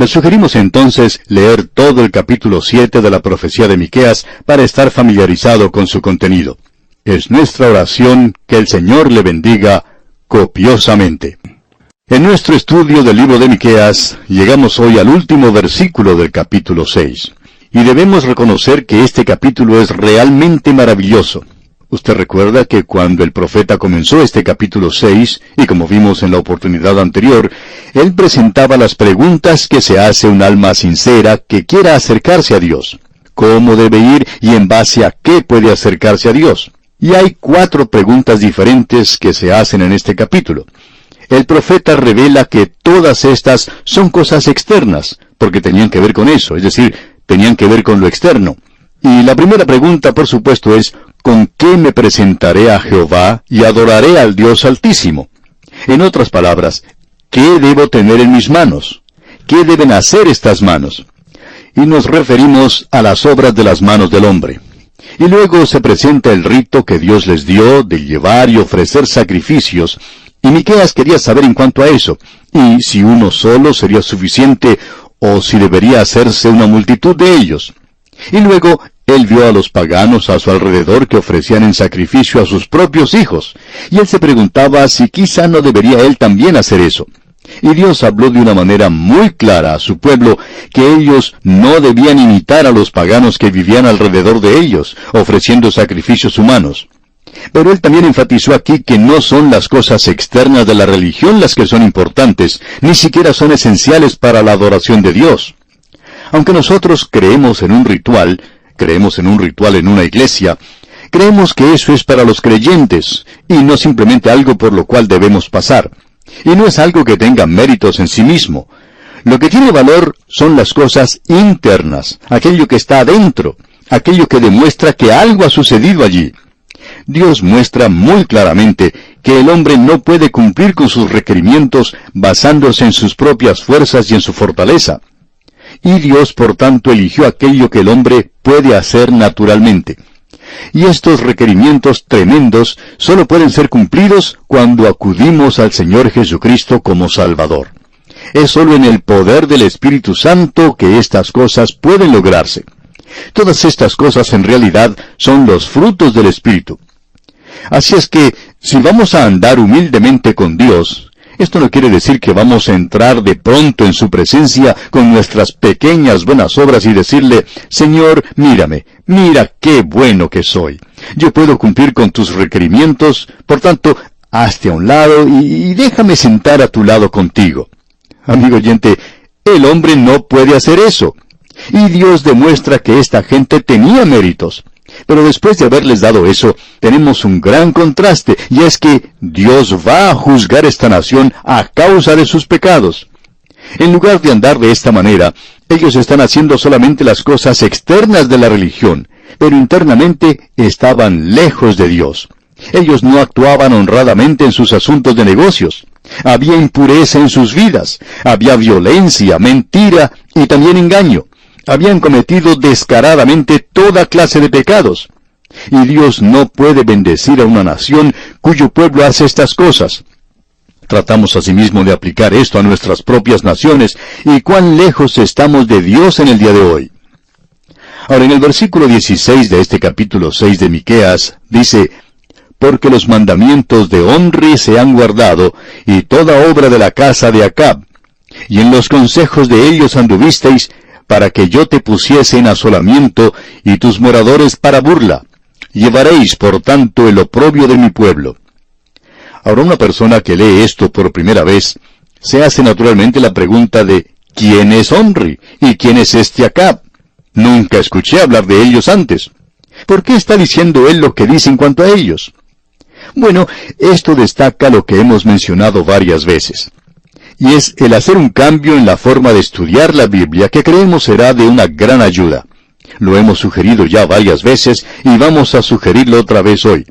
Le sugerimos entonces leer todo el capítulo 7 de la profecía de Miqueas para estar familiarizado con su contenido. Es nuestra oración que el Señor le bendiga copiosamente. En nuestro estudio del libro de Miqueas llegamos hoy al último versículo del capítulo 6. Y debemos reconocer que este capítulo es realmente maravilloso. Usted recuerda que cuando el profeta comenzó este capítulo 6, y como vimos en la oportunidad anterior, él presentaba las preguntas que se hace un alma sincera que quiera acercarse a Dios. ¿Cómo debe ir y en base a qué puede acercarse a Dios? Y hay cuatro preguntas diferentes que se hacen en este capítulo. El profeta revela que todas estas son cosas externas, porque tenían que ver con eso, es decir, tenían que ver con lo externo. Y la primera pregunta, por supuesto, es, ¿con qué me presentaré a Jehová y adoraré al Dios Altísimo? En otras palabras, ¿qué debo tener en mis manos? ¿Qué deben hacer estas manos? Y nos referimos a las obras de las manos del hombre. Y luego se presenta el rito que Dios les dio de llevar y ofrecer sacrificios, y Miqueas quería saber en cuanto a eso, y si uno solo sería suficiente o si debería hacerse una multitud de ellos. Y luego él vio a los paganos a su alrededor que ofrecían en sacrificio a sus propios hijos, y él se preguntaba si quizá no debería él también hacer eso. Y Dios habló de una manera muy clara a su pueblo que ellos no debían imitar a los paganos que vivían alrededor de ellos, ofreciendo sacrificios humanos. Pero él también enfatizó aquí que no son las cosas externas de la religión las que son importantes, ni siquiera son esenciales para la adoración de Dios. Aunque nosotros creemos en un ritual, creemos en un ritual en una iglesia, creemos que eso es para los creyentes, y no simplemente algo por lo cual debemos pasar. Y no es algo que tenga méritos en sí mismo. Lo que tiene valor son las cosas internas, aquello que está adentro, aquello que demuestra que algo ha sucedido allí. Dios muestra muy claramente que el hombre no puede cumplir con sus requerimientos basándose en sus propias fuerzas y en su fortaleza. Y Dios, por tanto, eligió aquello que el hombre puede hacer naturalmente. Y estos requerimientos tremendos solo pueden ser cumplidos cuando acudimos al Señor Jesucristo como Salvador. Es solo en el poder del Espíritu Santo que estas cosas pueden lograrse. Todas estas cosas en realidad son los frutos del Espíritu. Así es que, si vamos a andar humildemente con Dios, esto no quiere decir que vamos a entrar de pronto en su presencia con nuestras pequeñas buenas obras y decirle, Señor, mírame, mira qué bueno que soy. Yo puedo cumplir con tus requerimientos, por tanto, hazte a un lado y, déjame sentar a tu lado contigo. Amigo oyente, el hombre no puede hacer eso. Y Dios demuestra que esta gente tenía méritos. Pero después de haberles dado eso, tenemos un gran contraste, y es que Dios va a juzgar esta nación a causa de sus pecados. En lugar de andar de esta manera, ellos están haciendo solamente las cosas externas de la religión, pero internamente estaban lejos de Dios. Ellos no actuaban honradamente en sus asuntos de negocios. Había impureza en sus vidas, había violencia, mentira y también engaño habían cometido descaradamente toda clase de pecados. Y Dios no puede bendecir a una nación cuyo pueblo hace estas cosas. Tratamos asimismo de aplicar esto a nuestras propias naciones y cuán lejos estamos de Dios en el día de hoy. Ahora en el versículo 16 de este capítulo 6 de Miqueas dice, Porque los mandamientos de Onri se han guardado, y toda obra de la casa de Acab, y en los consejos de ellos anduvisteis, para que yo te pusiese en asolamiento y tus moradores para burla. Llevaréis, por tanto, el oprobio de mi pueblo. Ahora una persona que lee esto por primera vez, se hace naturalmente la pregunta de ¿quién es Onri? ¿Y quién es este Acab? Nunca escuché hablar de ellos antes. ¿Por qué está diciendo él lo que dice en cuanto a ellos? Bueno, esto destaca lo que hemos mencionado varias veces y es el hacer un cambio en la forma de estudiar la Biblia que creemos será de una gran ayuda. Lo hemos sugerido ya varias veces y vamos a sugerirlo otra vez hoy.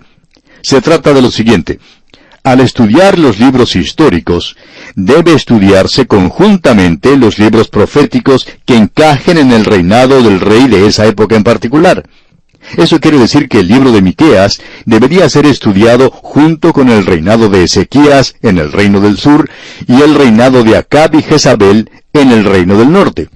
Se trata de lo siguiente. Al estudiar los libros históricos, debe estudiarse conjuntamente los libros proféticos que encajen en el reinado del rey de esa época en particular. Eso quiere decir que el libro de Miqueas debería ser estudiado junto con el reinado de Ezequías en el reino del sur y el reinado de Acab y Jezabel en el reino del norte.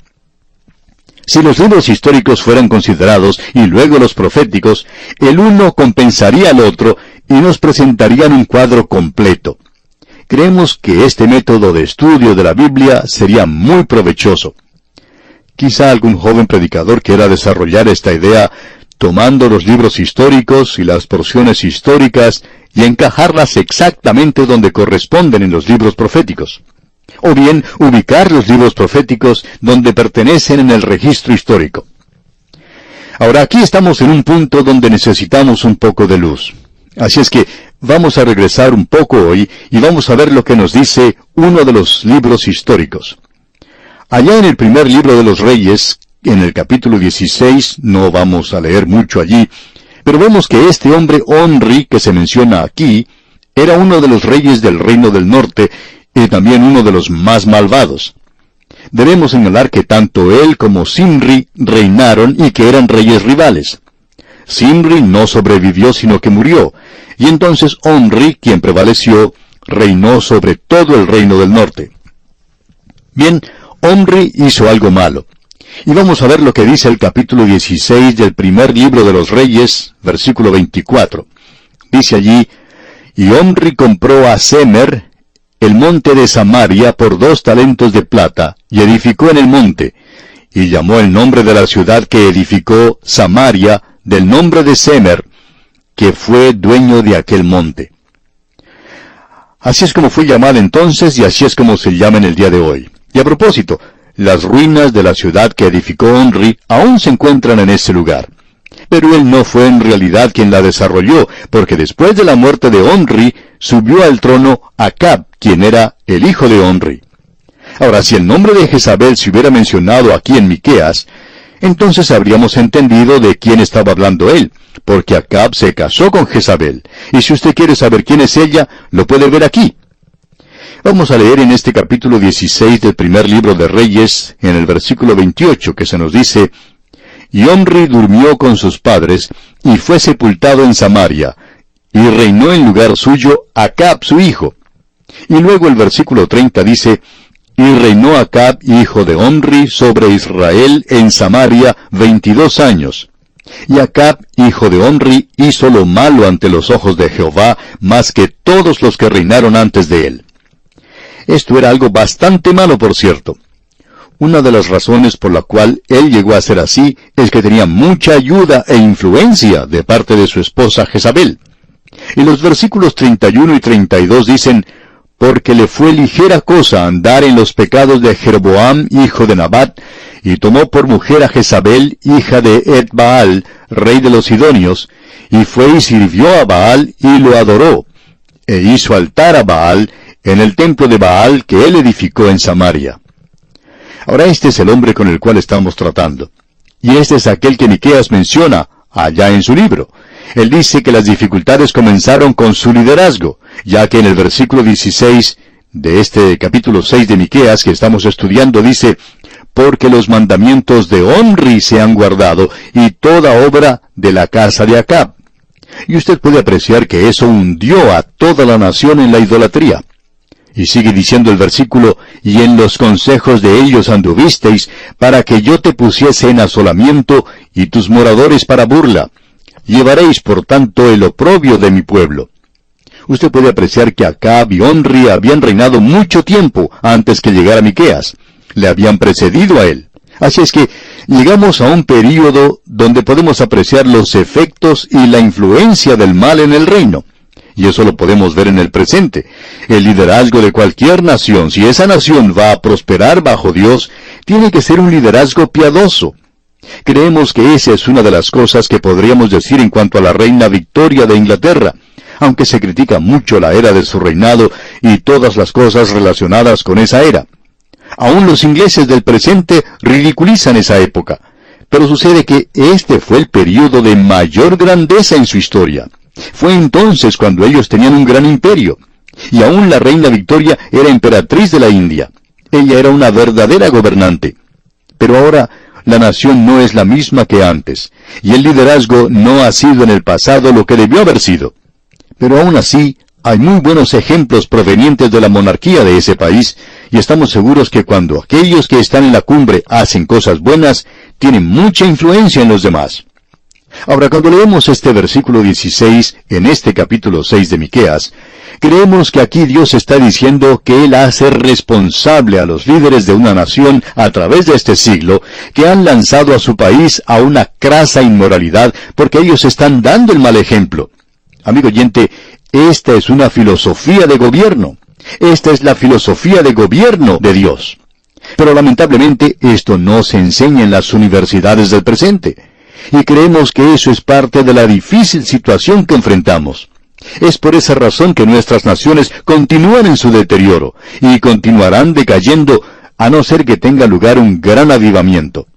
Si los libros históricos fueran considerados y luego los proféticos, el uno compensaría al otro y nos presentarían un cuadro completo. Creemos que este método de estudio de la Biblia sería muy provechoso. Quizá algún joven predicador quiera desarrollar esta idea tomando los libros históricos y las porciones históricas y encajarlas exactamente donde corresponden en los libros proféticos. O bien ubicar los libros proféticos donde pertenecen en el registro histórico. Ahora aquí estamos en un punto donde necesitamos un poco de luz. Así es que vamos a regresar un poco hoy y vamos a ver lo que nos dice uno de los libros históricos. Allá en el primer libro de los reyes, en el capítulo 16, no vamos a leer mucho allí, pero vemos que este hombre Onri que se menciona aquí, era uno de los reyes del reino del norte y también uno de los más malvados. Debemos señalar que tanto él como Simri reinaron y que eran reyes rivales. Simri no sobrevivió sino que murió, y entonces Onri, quien prevaleció, reinó sobre todo el reino del norte. Bien, Omri hizo algo malo. Y vamos a ver lo que dice el capítulo 16 del primer libro de los Reyes, versículo 24. Dice allí, Y Omri compró a Semer el monte de Samaria por dos talentos de plata, y edificó en el monte, y llamó el nombre de la ciudad que edificó Samaria del nombre de Semer, que fue dueño de aquel monte. Así es como fue llamada entonces y así es como se llama en el día de hoy. Y a propósito, las ruinas de la ciudad que edificó Onri aún se encuentran en ese lugar. Pero él no fue en realidad quien la desarrolló, porque después de la muerte de Onri, subió al trono Acab, quien era el hijo de Onri. Ahora, si el nombre de Jezabel se hubiera mencionado aquí en Miqueas, entonces habríamos entendido de quién estaba hablando él, porque Acab se casó con Jezabel. Y si usted quiere saber quién es ella, lo puede ver aquí. Vamos a leer en este capítulo 16 del primer libro de Reyes, en el versículo 28, que se nos dice, Y Omri durmió con sus padres, y fue sepultado en Samaria, y reinó en lugar suyo Acab su hijo. Y luego el versículo 30 dice, Y reinó Acab, hijo de Omri, sobre Israel en Samaria veintidós años. Y Acab, hijo de Omri, hizo lo malo ante los ojos de Jehová, más que todos los que reinaron antes de él. Esto era algo bastante malo, por cierto. Una de las razones por la cual él llegó a ser así es que tenía mucha ayuda e influencia de parte de su esposa Jezabel. Y los versículos 31 y 32 dicen, porque le fue ligera cosa andar en los pecados de Jeroboam, hijo de Nabat, y tomó por mujer a Jezabel, hija de Ed Baal, rey de los Sidonios, y fue y sirvió a Baal y lo adoró, e hizo altar a Baal en el templo de Baal que él edificó en Samaria. Ahora este es el hombre con el cual estamos tratando. Y este es aquel que Miqueas menciona allá en su libro. Él dice que las dificultades comenzaron con su liderazgo, ya que en el versículo 16 de este capítulo 6 de Miqueas que estamos estudiando dice, porque los mandamientos de Omri se han guardado y toda obra de la casa de Acab. Y usted puede apreciar que eso hundió a toda la nación en la idolatría. Y sigue diciendo el versículo, y en los consejos de ellos anduvisteis, para que yo te pusiese en asolamiento, y tus moradores para burla. Llevaréis, por tanto, el oprobio de mi pueblo. Usted puede apreciar que Acab y habían reinado mucho tiempo antes que llegara Miqueas. Le habían precedido a él. Así es que llegamos a un período donde podemos apreciar los efectos y la influencia del mal en el reino. Y eso lo podemos ver en el presente. El liderazgo de cualquier nación, si esa nación va a prosperar bajo Dios, tiene que ser un liderazgo piadoso. Creemos que esa es una de las cosas que podríamos decir en cuanto a la reina Victoria de Inglaterra, aunque se critica mucho la era de su reinado y todas las cosas relacionadas con esa era. Aún los ingleses del presente ridiculizan esa época, pero sucede que este fue el período de mayor grandeza en su historia. Fue entonces cuando ellos tenían un gran imperio. Y aún la reina Victoria era emperatriz de la India. Ella era una verdadera gobernante. Pero ahora la nación no es la misma que antes, y el liderazgo no ha sido en el pasado lo que debió haber sido. Pero aún así, hay muy buenos ejemplos provenientes de la monarquía de ese país, y estamos seguros que cuando aquellos que están en la cumbre hacen cosas buenas, tienen mucha influencia en los demás. Ahora, cuando leemos este versículo 16 en este capítulo 6 de Miqueas, creemos que aquí Dios está diciendo que Él hace responsable a los líderes de una nación a través de este siglo que han lanzado a su país a una crasa inmoralidad porque ellos están dando el mal ejemplo. Amigo oyente, esta es una filosofía de gobierno. Esta es la filosofía de gobierno de Dios. Pero lamentablemente esto no se enseña en las universidades del presente y creemos que eso es parte de la difícil situación que enfrentamos. Es por esa razón que nuestras naciones continúan en su deterioro y continuarán decayendo a no ser que tenga lugar un gran avivamiento.